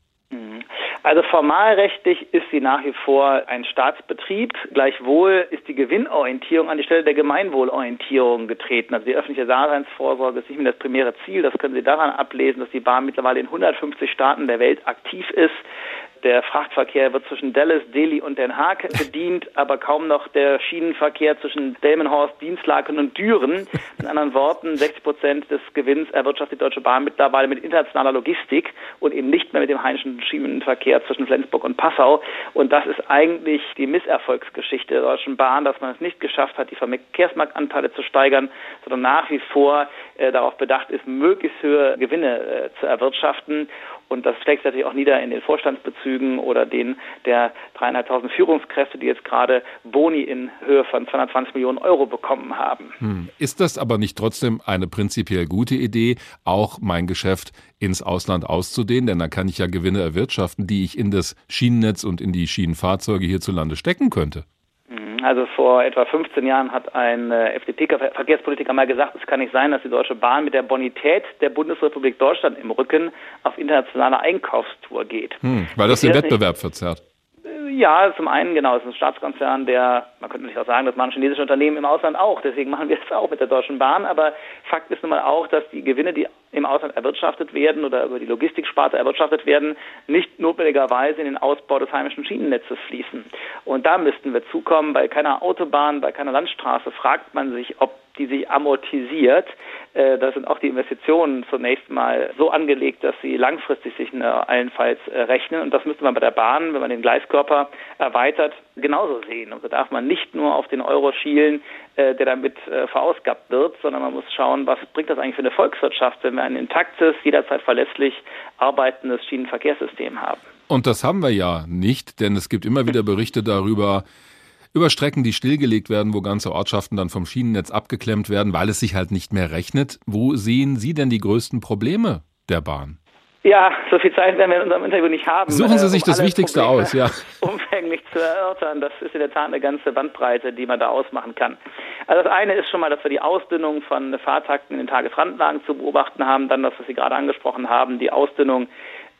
Also formalrechtlich ist sie nach wie vor ein Staatsbetrieb. Gleichwohl ist die Gewinnorientierung an die Stelle der Gemeinwohlorientierung getreten. Also die öffentliche Daseinsvorsorge ist nicht mehr das primäre Ziel. Das können Sie daran ablesen, dass die Bahn mittlerweile in 150 Staaten der Welt aktiv ist. Der Frachtverkehr wird zwischen Dallas, Delhi und Den Haag bedient, aber kaum noch der Schienenverkehr zwischen Delmenhorst, Dienstlaken und Düren. In anderen Worten, 60 Prozent des Gewinns erwirtschaftet die Deutsche Bahn mittlerweile mit internationaler Logistik und eben nicht mehr mit dem heimischen Schienenverkehr zwischen Flensburg und Passau. Und das ist eigentlich die Misserfolgsgeschichte der Deutschen Bahn, dass man es nicht geschafft hat, die Verkehrsmarktanteile zu steigern, sondern nach wie vor äh, darauf bedacht ist, möglichst höhere Gewinne äh, zu erwirtschaften. Und das schlägt sich natürlich auch nieder in den Vorstandsbezügen oder den der dreieinhalbtausend Führungskräfte, die jetzt gerade Boni in Höhe von 220 Millionen Euro bekommen haben. Hm. Ist das aber nicht trotzdem eine prinzipiell gute Idee, auch mein Geschäft ins Ausland auszudehnen? Denn dann kann ich ja Gewinne erwirtschaften, die ich in das Schienennetz und in die Schienenfahrzeuge hierzulande stecken könnte. Also vor etwa 15 Jahren hat ein äh, FDP-Verkehrspolitiker mal gesagt, es kann nicht sein, dass die Deutsche Bahn mit der Bonität der Bundesrepublik Deutschland im Rücken auf internationale Einkaufstour geht. Hm, weil das den Wettbewerb verzerrt. Ja, zum einen, genau, es ist ein Staatskonzern, der, man könnte nicht auch sagen, das machen chinesische Unternehmen im Ausland auch, deswegen machen wir es auch mit der Deutschen Bahn, aber Fakt ist nun mal auch, dass die Gewinne, die im Ausland erwirtschaftet werden oder über die Logistiksparte erwirtschaftet werden, nicht notwendigerweise in den Ausbau des heimischen Schienennetzes fließen. Und da müssten wir zukommen, bei keiner Autobahn, bei keiner Landstraße fragt man sich, ob die sich amortisiert. Äh, da sind auch die Investitionen zunächst mal so angelegt, dass sie langfristig sich äh, allenfalls äh, rechnen. Und das müsste man bei der Bahn, wenn man den Gleiskörper erweitert, genauso sehen. Und also da darf man nicht nur auf den Euro schielen, der damit verausgabt wird, sondern man muss schauen, was bringt das eigentlich für eine Volkswirtschaft, wenn wir ein intaktes, jederzeit verlässlich arbeitendes Schienenverkehrssystem haben. Und das haben wir ja nicht, denn es gibt immer wieder Berichte darüber, über Strecken, die stillgelegt werden, wo ganze Ortschaften dann vom Schienennetz abgeklemmt werden, weil es sich halt nicht mehr rechnet. Wo sehen Sie denn die größten Probleme der Bahn? Ja, so viel Zeit werden wir in unserem Interview nicht haben. Suchen Sie sich um das Wichtigste Probleme aus, ja. Umfänglich zu erörtern. Das ist in der Tat eine ganze Bandbreite, die man da ausmachen kann. Also das eine ist schon mal, dass wir die Ausdünnung von Fahrtakten in den Tagesrandlagen zu beobachten haben. Dann das, was Sie gerade angesprochen haben, die Ausdünnung äh,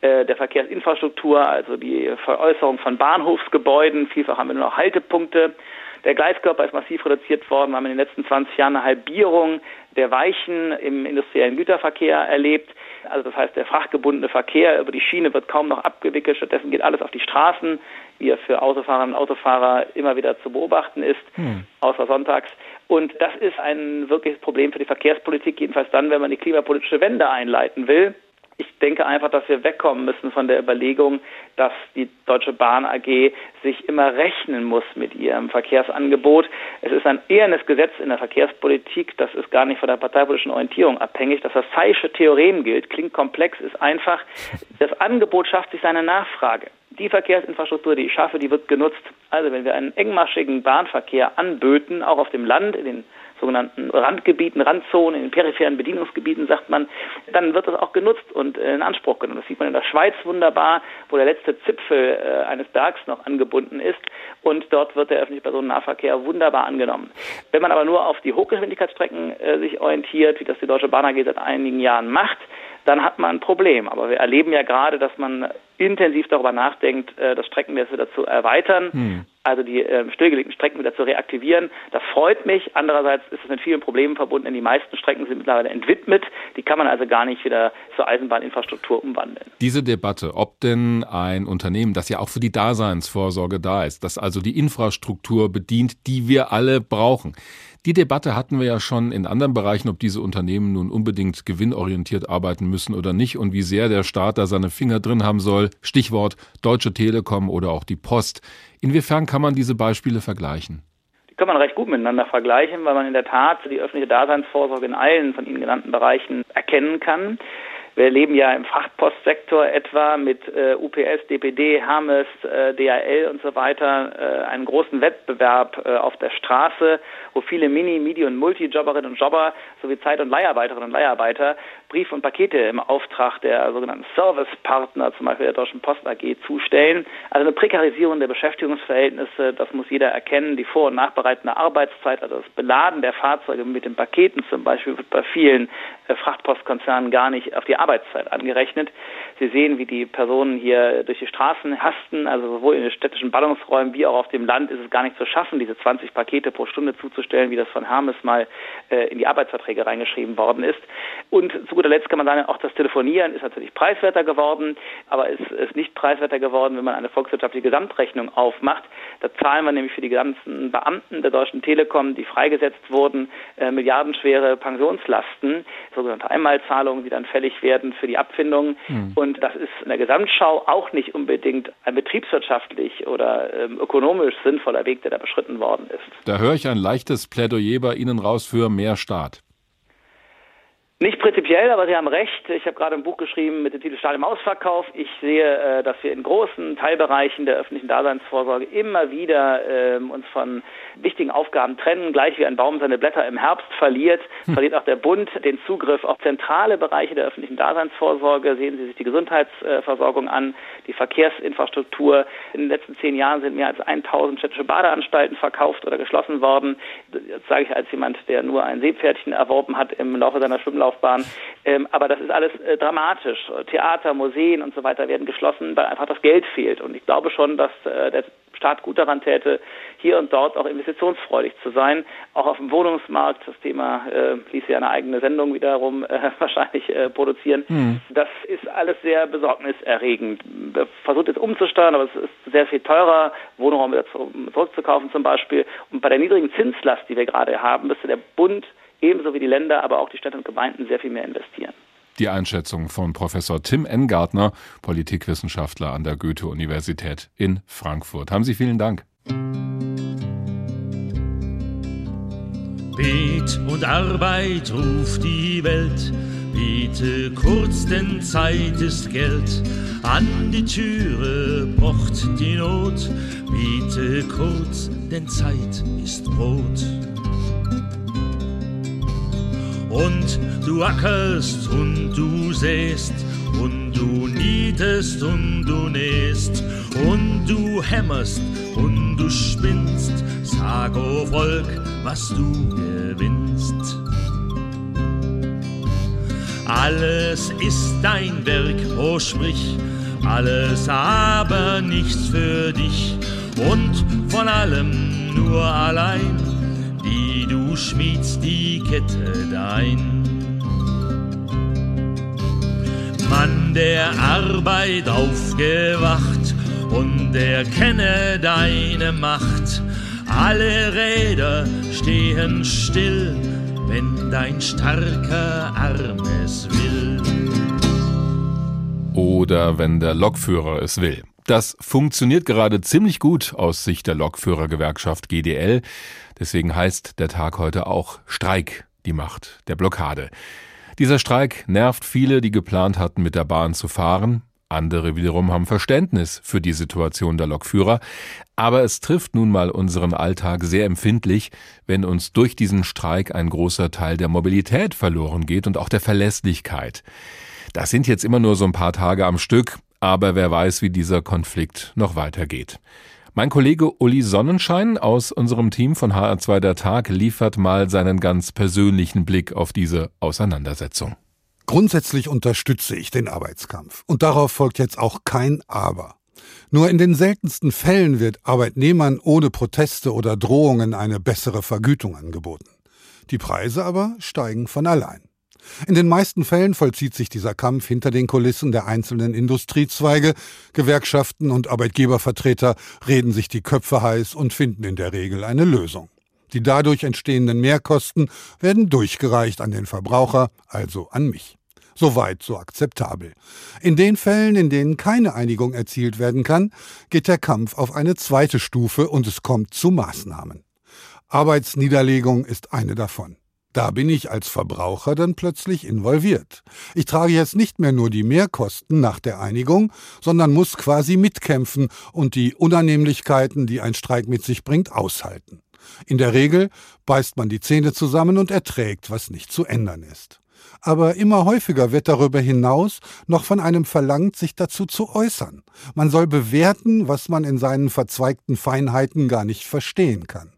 der Verkehrsinfrastruktur, also die Veräußerung von Bahnhofsgebäuden. Vielfach haben wir nur noch Haltepunkte. Der Gleiskörper ist massiv reduziert worden. Wir haben in den letzten 20 Jahren eine Halbierung der Weichen im industriellen Güterverkehr erlebt. Also das heißt, der frachtgebundene Verkehr über die Schiene wird kaum noch abgewickelt. Stattdessen geht alles auf die Straßen, wie er für Autofahrerinnen und Autofahrer immer wieder zu beobachten ist, hm. außer sonntags. Und das ist ein wirkliches Problem für die Verkehrspolitik, jedenfalls dann, wenn man die klimapolitische Wende einleiten will. Ich denke einfach, dass wir wegkommen müssen von der Überlegung, dass die Deutsche Bahn AG sich immer rechnen muss mit ihrem Verkehrsangebot. Es ist ein ehernes Gesetz in der Verkehrspolitik, das ist gar nicht von der parteipolitischen Orientierung abhängig. Das Versaillische Theorem gilt, klingt komplex, ist einfach, das Angebot schafft sich seine Nachfrage. Die Verkehrsinfrastruktur, die ich schaffe, die wird genutzt. Also wenn wir einen engmaschigen Bahnverkehr anböten, auch auf dem Land, in den sogenannten Randgebieten, Randzonen, in den peripheren Bedienungsgebieten, sagt man, dann wird das auch genutzt und äh, in Anspruch genommen. Das sieht man in der Schweiz wunderbar, wo der letzte Zipfel äh, eines Bergs noch angebunden ist und dort wird der öffentliche Personennahverkehr wunderbar angenommen. Wenn man aber nur auf die Hochgeschwindigkeitsstrecken äh, sich orientiert, wie das die Deutsche Bahn AG seit einigen Jahren macht, dann hat man ein Problem. Aber wir erleben ja gerade, dass man intensiv darüber nachdenkt, das Streckennetz wieder zu erweitern, hm. Also die äh, stillgelegten Strecken wieder zu reaktivieren. Das freut mich. Andererseits ist es mit vielen Problemen verbunden, denn die meisten Strecken sind mittlerweile entwidmet. Die kann man also gar nicht wieder zur Eisenbahninfrastruktur umwandeln. Diese Debatte, ob denn ein Unternehmen, das ja auch für die Daseinsvorsorge da ist, das also die Infrastruktur bedient, die wir alle brauchen, die Debatte hatten wir ja schon in anderen Bereichen, ob diese Unternehmen nun unbedingt gewinnorientiert arbeiten müssen oder nicht und wie sehr der Staat da seine Finger drin haben soll. Stichwort Deutsche Telekom oder auch die Post. Inwiefern kann man diese Beispiele vergleichen? Die kann man recht gut miteinander vergleichen, weil man in der Tat die öffentliche Daseinsvorsorge in allen von Ihnen genannten Bereichen erkennen kann. Wir erleben ja im Frachtpostsektor etwa mit äh, UPS, DPD, Hermes, äh, DHL und so weiter äh, einen großen Wettbewerb äh, auf der Straße, wo viele Mini-, Midi- und Multijobberinnen und Jobber sowie Zeit- und Leiharbeiterinnen und Leiharbeiter Brief und Pakete im Auftrag der sogenannten Servicepartner, zum Beispiel der Deutschen Post AG, zustellen. Also eine Prekarisierung der Beschäftigungsverhältnisse, das muss jeder erkennen. Die vor- und nachbereitende Arbeitszeit, also das Beladen der Fahrzeuge mit den Paketen zum Beispiel, wird bei vielen äh, Frachtpostkonzernen gar nicht auf die Arbeitszeit angerechnet. Sie sehen, wie die Personen hier durch die Straßen hasten, also sowohl in den städtischen Ballungsräumen wie auch auf dem Land ist es gar nicht zu schaffen, diese 20 Pakete pro Stunde zuzustellen, wie das von Hermes mal äh, in die Arbeitsverträge reingeschrieben worden ist. Und guter Letzt kann man sagen, auch das Telefonieren ist natürlich preiswerter geworden, aber es ist nicht preiswerter geworden, wenn man eine volkswirtschaftliche Gesamtrechnung aufmacht. Da zahlen wir nämlich für die ganzen Beamten der Deutschen Telekom, die freigesetzt wurden, äh, milliardenschwere Pensionslasten, sogenannte Einmalzahlungen, die dann fällig werden für die Abfindungen. Mhm. Und das ist in der Gesamtschau auch nicht unbedingt ein betriebswirtschaftlich oder ähm, ökonomisch sinnvoller Weg, der da beschritten worden ist. Da höre ich ein leichtes Plädoyer bei Ihnen raus für mehr Staat. Nicht prinzipiell, aber Sie haben recht. Ich habe gerade ein Buch geschrieben mit dem Titel Stahl im Ausverkauf. Ich sehe, äh, dass wir in großen Teilbereichen der öffentlichen Daseinsvorsorge immer wieder ähm, uns von wichtigen Aufgaben trennen. Gleich wie ein Baum seine Blätter im Herbst verliert, hm. verliert auch der Bund den Zugriff auf zentrale Bereiche der öffentlichen Daseinsvorsorge. Sehen Sie sich die Gesundheitsversorgung an, die Verkehrsinfrastruktur. In den letzten zehn Jahren sind mehr als 1000 städtische Badeanstalten verkauft oder geschlossen worden. Das sage ich als jemand, der nur ein Seepferdchen erworben hat im Laufe seiner Schwimmlaufbahn Laufbahn. Ähm, aber das ist alles äh, dramatisch. Theater, Museen und so weiter werden geschlossen, weil einfach das Geld fehlt. Und ich glaube schon, dass äh, der Staat gut daran täte, hier und dort auch investitionsfreudig zu sein. Auch auf dem Wohnungsmarkt, das Thema äh, ließ ja eine eigene Sendung wiederum äh, wahrscheinlich äh, produzieren. Hm. Das ist alles sehr besorgniserregend. Wir versuchen jetzt umzusteuern, aber es ist sehr viel teurer, Wohnraum wieder zurückzukaufen zum Beispiel. Und bei der niedrigen Zinslast, die wir gerade haben, müsste der Bund ebenso wie die Länder, aber auch die Städte und Gemeinden sehr viel mehr investieren. Die Einschätzung von Professor Tim Engartner, Politikwissenschaftler an der Goethe-Universität in Frankfurt. Haben Sie vielen Dank. Bet und Arbeit ruft die Welt, bete kurz, denn Zeit ist Geld. An die Türe pocht die Not, bete kurz, denn Zeit ist Brot. Und du ackerst und du säst und du niedest und du nähst und du hämmerst und du spinnst. Sag, o oh Volk, was du gewinnst. Alles ist dein Werk, oh sprich, alles aber nichts für dich und von allem nur allein, die du schmiedst die Kette dein. Mann der Arbeit aufgewacht und erkenne deine Macht. Alle Räder stehen still, wenn dein starker Arm es will. Oder wenn der Lokführer es will. Das funktioniert gerade ziemlich gut aus Sicht der Lokführergewerkschaft GDL. Deswegen heißt der Tag heute auch Streik, die Macht der Blockade. Dieser Streik nervt viele, die geplant hatten, mit der Bahn zu fahren. Andere wiederum haben Verständnis für die Situation der Lokführer. Aber es trifft nun mal unseren Alltag sehr empfindlich, wenn uns durch diesen Streik ein großer Teil der Mobilität verloren geht und auch der Verlässlichkeit. Das sind jetzt immer nur so ein paar Tage am Stück, aber wer weiß, wie dieser Konflikt noch weitergeht. Mein Kollege Uli Sonnenschein aus unserem Team von HR2 der Tag liefert mal seinen ganz persönlichen Blick auf diese Auseinandersetzung. Grundsätzlich unterstütze ich den Arbeitskampf. Und darauf folgt jetzt auch kein Aber. Nur in den seltensten Fällen wird Arbeitnehmern ohne Proteste oder Drohungen eine bessere Vergütung angeboten. Die Preise aber steigen von allein. In den meisten Fällen vollzieht sich dieser Kampf hinter den Kulissen der einzelnen Industriezweige. Gewerkschaften und Arbeitgebervertreter reden sich die Köpfe heiß und finden in der Regel eine Lösung. Die dadurch entstehenden Mehrkosten werden durchgereicht an den Verbraucher, also an mich. Soweit so akzeptabel. In den Fällen, in denen keine Einigung erzielt werden kann, geht der Kampf auf eine zweite Stufe und es kommt zu Maßnahmen. Arbeitsniederlegung ist eine davon. Da bin ich als Verbraucher dann plötzlich involviert. Ich trage jetzt nicht mehr nur die Mehrkosten nach der Einigung, sondern muss quasi mitkämpfen und die Unannehmlichkeiten, die ein Streik mit sich bringt, aushalten. In der Regel beißt man die Zähne zusammen und erträgt, was nicht zu ändern ist. Aber immer häufiger wird darüber hinaus noch von einem verlangt, sich dazu zu äußern. Man soll bewerten, was man in seinen verzweigten Feinheiten gar nicht verstehen kann.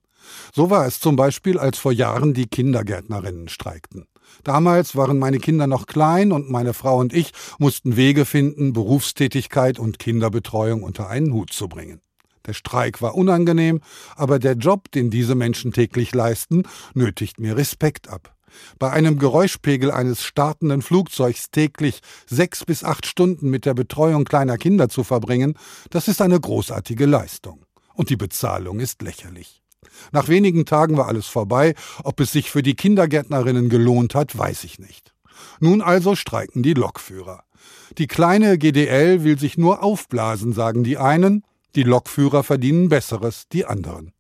So war es zum Beispiel, als vor Jahren die Kindergärtnerinnen streikten. Damals waren meine Kinder noch klein und meine Frau und ich mussten Wege finden, Berufstätigkeit und Kinderbetreuung unter einen Hut zu bringen. Der Streik war unangenehm, aber der Job, den diese Menschen täglich leisten, nötigt mir Respekt ab. Bei einem Geräuschpegel eines startenden Flugzeugs täglich sechs bis acht Stunden mit der Betreuung kleiner Kinder zu verbringen, das ist eine großartige Leistung. Und die Bezahlung ist lächerlich. Nach wenigen Tagen war alles vorbei. Ob es sich für die Kindergärtnerinnen gelohnt hat, weiß ich nicht. Nun also streiken die Lokführer. Die kleine GDL will sich nur aufblasen, sagen die einen, die Lokführer verdienen Besseres, die anderen.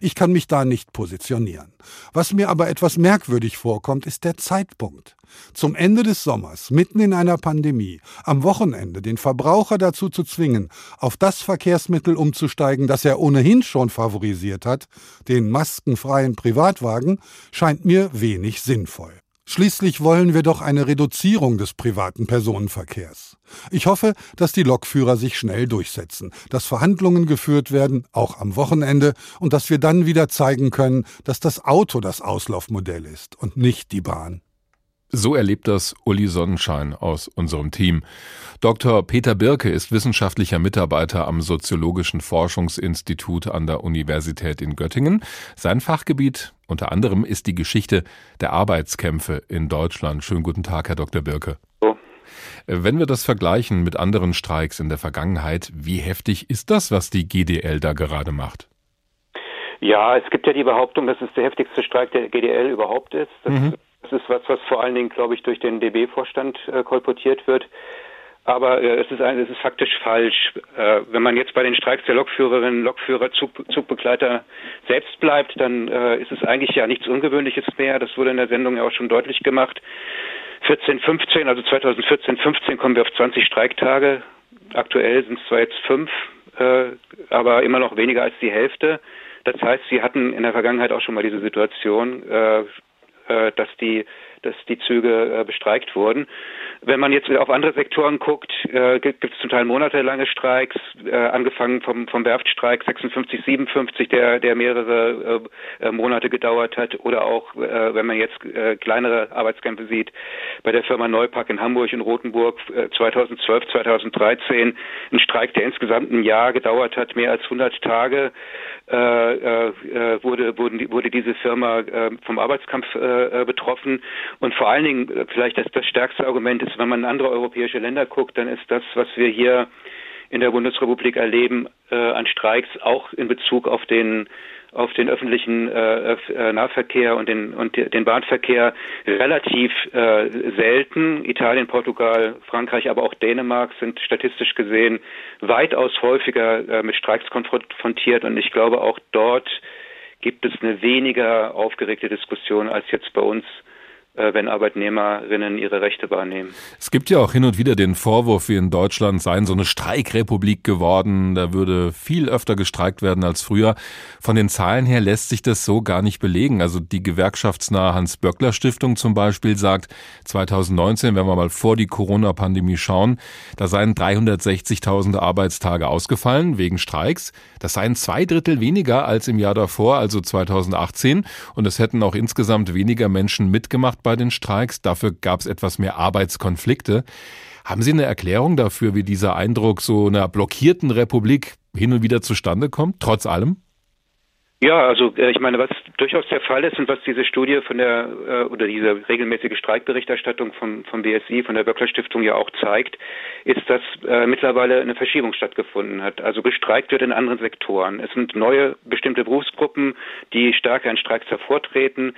Ich kann mich da nicht positionieren. Was mir aber etwas merkwürdig vorkommt, ist der Zeitpunkt. Zum Ende des Sommers, mitten in einer Pandemie, am Wochenende den Verbraucher dazu zu zwingen, auf das Verkehrsmittel umzusteigen, das er ohnehin schon favorisiert hat, den maskenfreien Privatwagen, scheint mir wenig sinnvoll. Schließlich wollen wir doch eine Reduzierung des privaten Personenverkehrs. Ich hoffe, dass die Lokführer sich schnell durchsetzen, dass Verhandlungen geführt werden, auch am Wochenende, und dass wir dann wieder zeigen können, dass das Auto das Auslaufmodell ist und nicht die Bahn. So erlebt das Uli Sonnenschein aus unserem Team. Dr. Peter Birke ist wissenschaftlicher Mitarbeiter am Soziologischen Forschungsinstitut an der Universität in Göttingen. Sein Fachgebiet unter anderem ist die Geschichte der Arbeitskämpfe in Deutschland. Schönen guten Tag, Herr Dr. Birke. So. Wenn wir das vergleichen mit anderen Streiks in der Vergangenheit, wie heftig ist das, was die GDL da gerade macht? Ja, es gibt ja die Behauptung, dass es der heftigste Streik der GDL überhaupt ist. Das, mhm. Das ist was, was vor allen Dingen, glaube ich, durch den DB-Vorstand äh, kolportiert wird. Aber äh, es, ist ein, es ist faktisch falsch. Äh, wenn man jetzt bei den Streiks der Lokführerinnen, Lokführer, Zug, Zugbegleiter selbst bleibt, dann äh, ist es eigentlich ja nichts Ungewöhnliches mehr. Das wurde in der Sendung ja auch schon deutlich gemacht. 14, 15, also 2014, 15 kommen wir auf 20 Streiktage. Aktuell sind es zwar jetzt fünf, äh, aber immer noch weniger als die Hälfte. Das heißt, sie hatten in der Vergangenheit auch schon mal diese Situation, äh, dass die dass die Züge äh, bestreikt wurden. Wenn man jetzt auf andere Sektoren guckt, äh, gibt es zum Teil monatelange Streiks, äh, angefangen vom, vom Werftstreik 56, 57, der, der mehrere Monate gedauert hat, oder auch, wenn man jetzt kleinere Arbeitskämpfe sieht, bei der Firma Neupack in Hamburg und Rothenburg äh, 2012, 2013, ein Streik, der insgesamt ein Jahr gedauert hat, mehr als 100 Tage, wurde, wurde, wurde diese Firma vom Arbeitskampf betroffen. Und vor allen Dingen, äh, vielleicht das, das stärkste Argument ist, wenn man in andere europäische Länder guckt, dann ist das, was wir hier in der Bundesrepublik erleben, äh, an Streiks auch in Bezug auf den auf den öffentlichen äh, äh, Nahverkehr und den und den Bahnverkehr relativ äh, selten. Italien, Portugal, Frankreich, aber auch Dänemark sind statistisch gesehen weitaus häufiger äh, mit Streiks konfrontiert und ich glaube auch dort gibt es eine weniger aufgeregte Diskussion als jetzt bei uns wenn Arbeitnehmerinnen ihre Rechte wahrnehmen. Es gibt ja auch hin und wieder den Vorwurf, wie in Deutschland seien so eine Streikrepublik geworden. Da würde viel öfter gestreikt werden als früher. Von den Zahlen her lässt sich das so gar nicht belegen. Also die gewerkschaftsnahe Hans-Böckler-Stiftung zum Beispiel sagt, 2019, wenn wir mal vor die Corona-Pandemie schauen, da seien 360.000 Arbeitstage ausgefallen wegen Streiks. Das seien zwei Drittel weniger als im Jahr davor, also 2018. Und es hätten auch insgesamt weniger Menschen mitgemacht bei den Streiks. Dafür gab es etwas mehr Arbeitskonflikte. Haben Sie eine Erklärung dafür, wie dieser Eindruck so einer blockierten Republik hin und wieder zustande kommt, trotz allem? Ja, also äh, ich meine, was durchaus der Fall ist und was diese Studie von der äh, oder diese regelmäßige Streikberichterstattung vom, vom BSI, von der Böckler Stiftung ja auch zeigt, ist, dass äh, mittlerweile eine Verschiebung stattgefunden hat. Also gestreikt wird in anderen Sektoren. Es sind neue bestimmte Berufsgruppen, die stärker in Streiks hervortreten.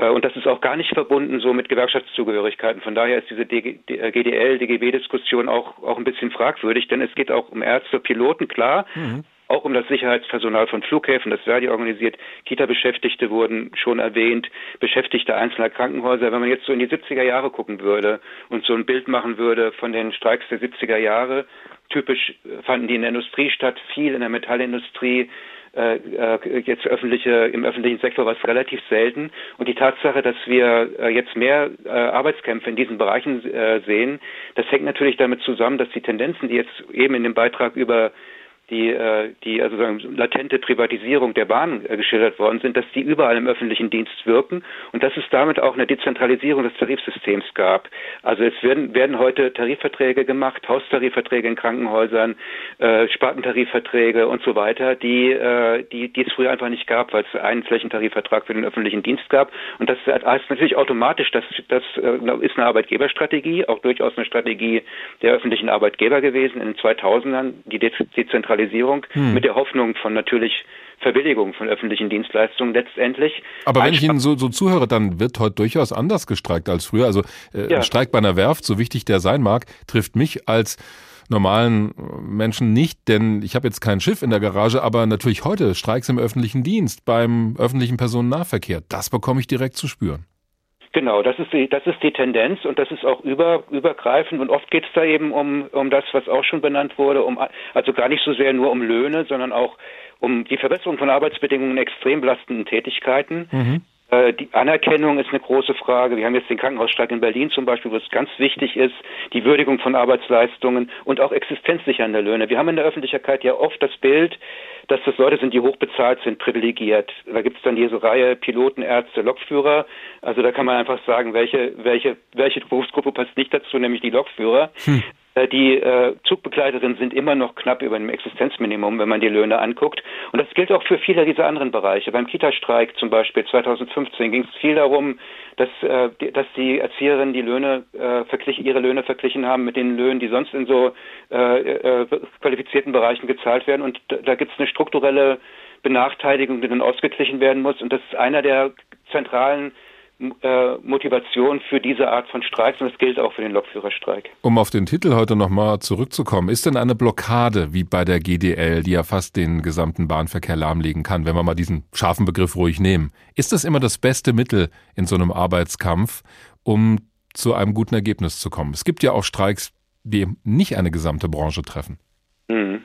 Äh, und das ist auch gar nicht verbunden so mit Gewerkschaftszugehörigkeiten. Von daher ist diese GDL, DGB-Diskussion auch, auch ein bisschen fragwürdig, denn es geht auch um Ärzte, Piloten, klar. Mhm auch um das Sicherheitspersonal von Flughäfen, das Verdi organisiert. Kita-Beschäftigte wurden schon erwähnt, Beschäftigte einzelner Krankenhäuser. Wenn man jetzt so in die 70er Jahre gucken würde und so ein Bild machen würde von den Streiks der 70er Jahre, typisch fanden die in der Industrie statt, viel in der Metallindustrie, äh, äh, jetzt öffentliche, im öffentlichen Sektor war es relativ selten. Und die Tatsache, dass wir äh, jetzt mehr äh, Arbeitskämpfe in diesen Bereichen äh, sehen, das hängt natürlich damit zusammen, dass die Tendenzen, die jetzt eben in dem Beitrag über die, äh, die also sagen, latente Privatisierung der Bahn äh, geschildert worden sind, dass die überall im öffentlichen Dienst wirken und dass es damit auch eine Dezentralisierung des Tarifsystems gab. Also es werden, werden heute Tarifverträge gemacht, Haustarifverträge in Krankenhäusern, äh, Spartentarifverträge und so weiter, die, äh, die, die es früher einfach nicht gab, weil es einen Flächentarifvertrag für den öffentlichen Dienst gab. Und das heißt natürlich automatisch, dass das äh, ist eine Arbeitgeberstrategie, auch durchaus eine Strategie der öffentlichen Arbeitgeber gewesen in den 2000ern, die Dezentralisierung Digitalisierung hm. mit der Hoffnung von natürlich Verbilligung von öffentlichen Dienstleistungen letztendlich. Aber wenn ich Ihnen so, so zuhöre, dann wird heute durchaus anders gestreikt als früher. Also äh, ja. ein Streik bei einer Werft, so wichtig der sein mag, trifft mich als normalen Menschen nicht, denn ich habe jetzt kein Schiff in der Garage, aber natürlich heute Streiks im öffentlichen Dienst, beim öffentlichen Personennahverkehr, das bekomme ich direkt zu spüren. Genau, das ist die, das ist die Tendenz und das ist auch über, übergreifend und oft geht es da eben um, um das, was auch schon benannt wurde, um, also gar nicht so sehr nur um Löhne, sondern auch um die Verbesserung von Arbeitsbedingungen in extrem belastenden Tätigkeiten. Mhm. Äh, die Anerkennung ist eine große Frage. Wir haben jetzt den Krankenhausstreik in Berlin zum Beispiel, wo es ganz wichtig ist, die Würdigung von Arbeitsleistungen und auch existenzsichernde Löhne. Wir haben in der Öffentlichkeit ja oft das Bild, dass das Leute sind, die hochbezahlt sind, privilegiert. Da gibt es dann diese Reihe Piloten, Ärzte, Lokführer. Also da kann man einfach sagen, welche, welche, welche Berufsgruppe passt nicht dazu, nämlich die Lokführer. Hm. Äh, die äh, Zugbegleiterinnen sind immer noch knapp über dem Existenzminimum, wenn man die Löhne anguckt. Und das gilt auch für viele dieser anderen Bereiche. Beim Kita-Streik zum Beispiel 2015 ging es viel darum, dass, äh, die, dass die Erzieherinnen die Löhne äh, verglichen, ihre Löhne verglichen haben mit den Löhnen, die sonst in so äh, äh, qualifizierten Bereichen gezahlt werden. Und da gibt es eine strukturelle Benachteiligung, die dann ausgeglichen werden muss. Und das ist einer der zentralen äh, Motivation für diese Art von Streiks und das gilt auch für den Lokführerstreik. Um auf den Titel heute nochmal zurückzukommen, ist denn eine Blockade wie bei der GDL, die ja fast den gesamten Bahnverkehr lahmlegen kann, wenn wir mal diesen scharfen Begriff ruhig nehmen, ist das immer das beste Mittel in so einem Arbeitskampf, um zu einem guten Ergebnis zu kommen? Es gibt ja auch Streiks, die nicht eine gesamte Branche treffen. Mhm.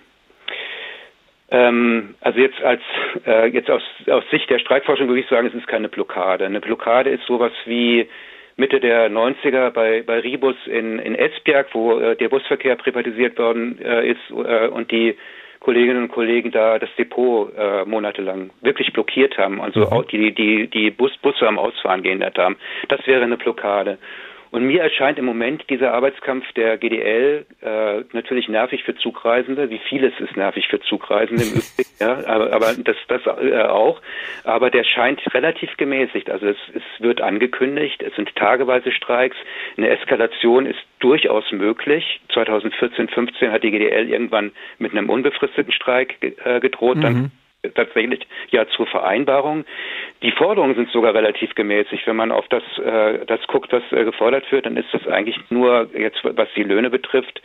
Ähm, also jetzt als äh, jetzt aus, aus Sicht der Streikforschung würde ich sagen, es ist keine Blockade. Eine Blockade ist sowas wie Mitte der 90er bei, bei Ribus in, in Esbjerg, wo äh, der Busverkehr privatisiert worden äh, ist äh, und die Kolleginnen und Kollegen da das Depot äh, monatelang wirklich blockiert haben, also die, die, die Bus, Busse am Ausfahren gehindert haben. Das wäre eine Blockade. Und mir erscheint im Moment dieser Arbeitskampf der GDL äh, natürlich nervig für Zugreisende, wie vieles ist nervig für Zugreisende im Übrigen, ja, aber, aber das, das äh, auch. Aber der scheint relativ gemäßigt. Also es, es wird angekündigt, es sind tageweise Streiks, eine Eskalation ist durchaus möglich. 2014, 15 hat die GDL irgendwann mit einem unbefristeten Streik äh, gedroht, mhm. dann tatsächlich ja zur Vereinbarung. Die Forderungen sind sogar relativ gemäßigt. Wenn man auf das, äh, das guckt, was äh, gefordert wird, dann ist das eigentlich nur jetzt, was die Löhne betrifft,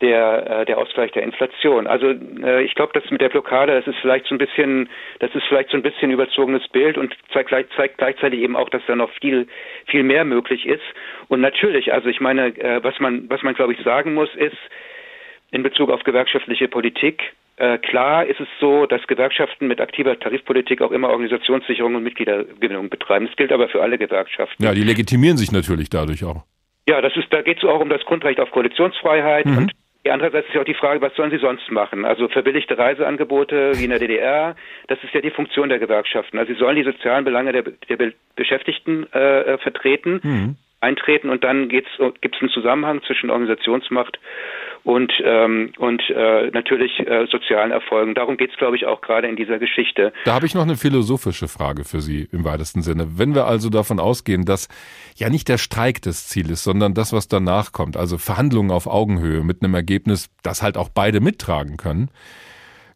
der, äh, der Ausgleich der Inflation. Also äh, ich glaube, das mit der Blockade, das ist vielleicht so ein bisschen, das ist vielleicht so ein bisschen überzogenes Bild und zeigt, zeigt gleichzeitig eben auch, dass da noch viel, viel mehr möglich ist. Und natürlich, also ich meine, äh, was man, was man glaube ich sagen muss, ist in Bezug auf gewerkschaftliche Politik, äh, klar ist es so, dass Gewerkschaften mit aktiver Tarifpolitik auch immer Organisationssicherung und Mitgliedergewinnung betreiben. Das gilt aber für alle Gewerkschaften. Ja, die legitimieren sich natürlich dadurch auch. Ja, das ist, da geht es auch um das Grundrecht auf Koalitionsfreiheit mhm. und Andererseits ist ja auch die Frage, was sollen sie sonst machen? Also verbilligte Reiseangebote wie in der DDR, das ist ja die Funktion der Gewerkschaften. Also sie sollen die sozialen Belange der, der Beschäftigten äh, vertreten, mhm. eintreten und dann gibt es einen Zusammenhang zwischen Organisationsmacht und, ähm, und äh, natürlich äh, sozialen Erfolgen. Darum geht es, glaube ich, auch gerade in dieser Geschichte. Da habe ich noch eine philosophische Frage für Sie im weitesten Sinne. Wenn wir also davon ausgehen, dass ja nicht der Streik das Ziel ist, sondern das, was danach kommt, also Verhandlungen auf Augenhöhe mit einem Ergebnis, das halt auch beide mittragen können,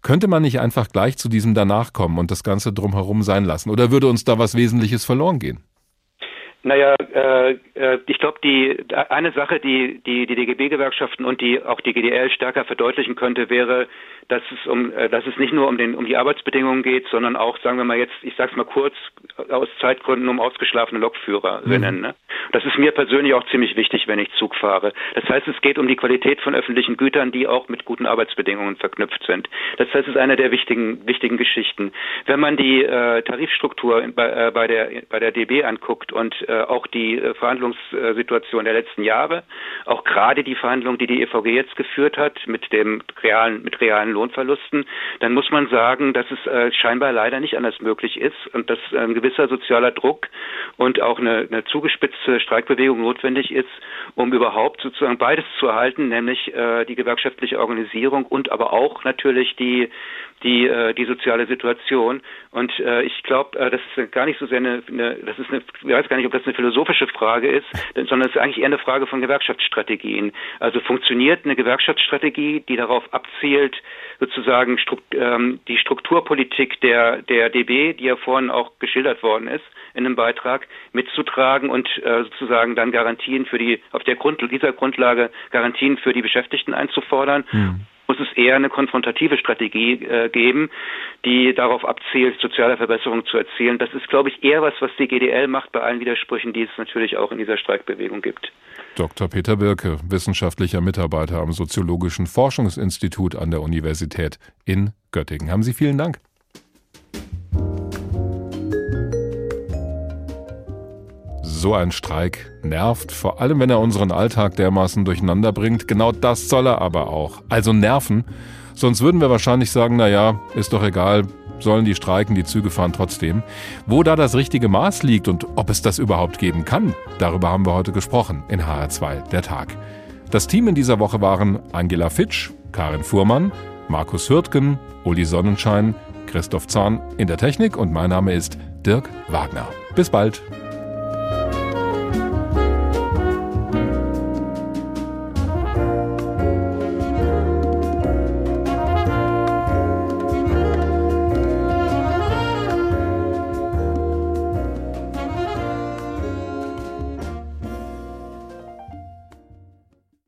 könnte man nicht einfach gleich zu diesem danach kommen und das Ganze drumherum sein lassen? Oder würde uns da was Wesentliches verloren gehen? Naja, äh, äh, ich glaube, die eine Sache, die die die DGB-Gewerkschaften und die auch die GDL stärker verdeutlichen könnte, wäre, dass es um äh, dass es nicht nur um den um die Arbeitsbedingungen geht, sondern auch, sagen wir mal jetzt, ich sag's mal kurz aus Zeitgründen um ausgeschlafene Lokführerinnen. Mhm. Ne? Das ist mir persönlich auch ziemlich wichtig, wenn ich Zug fahre. Das heißt, es geht um die Qualität von öffentlichen Gütern, die auch mit guten Arbeitsbedingungen verknüpft sind. Das heißt, es ist eine der wichtigen wichtigen Geschichten. Wenn man die äh, Tarifstruktur bei, äh, bei der bei der DB anguckt und äh, auch die äh, Verhandlungssituation der letzten Jahre, auch gerade die Verhandlungen, die die EVG jetzt geführt hat mit dem realen, mit realen Lohnverlusten, dann muss man sagen, dass es äh, scheinbar leider nicht anders möglich ist und dass ein gewisser sozialer Druck und auch eine, eine zugespitzte Streikbewegung notwendig ist, um überhaupt sozusagen beides zu erhalten, nämlich äh, die gewerkschaftliche Organisierung und aber auch natürlich die die äh, die soziale Situation. Und äh, ich glaube äh, das ist gar nicht so sehr eine, eine das ist eine ich weiß gar nicht ob das eine philosophische Frage ist sondern es ist eigentlich eher eine Frage von Gewerkschaftsstrategien. Also funktioniert eine Gewerkschaftsstrategie die darauf abzielt sozusagen Strukt, ähm, die Strukturpolitik der der DB die ja vorhin auch geschildert worden ist in einem Beitrag mitzutragen und äh, sozusagen dann Garantien für die auf der Grund dieser Grundlage Garantien für die Beschäftigten einzufordern. Hm muss es eher eine konfrontative Strategie äh, geben, die darauf abzielt, soziale Verbesserungen zu erzielen. Das ist, glaube ich, eher was, was die GDL macht bei allen Widersprüchen, die es natürlich auch in dieser Streikbewegung gibt. Dr. Peter Birke, wissenschaftlicher Mitarbeiter am Soziologischen Forschungsinstitut an der Universität in Göttingen. Haben Sie vielen Dank. So ein Streik nervt, vor allem wenn er unseren Alltag dermaßen durcheinander bringt. Genau das soll er aber auch. Also nerven. Sonst würden wir wahrscheinlich sagen, na ja, ist doch egal, sollen die streiken, die Züge fahren trotzdem. Wo da das richtige Maß liegt und ob es das überhaupt geben kann, darüber haben wir heute gesprochen in HR2 der Tag. Das Team in dieser Woche waren Angela Fitsch, Karin Fuhrmann, Markus Hürtgen, Uli Sonnenschein, Christoph Zahn in der Technik und mein Name ist Dirk Wagner. Bis bald.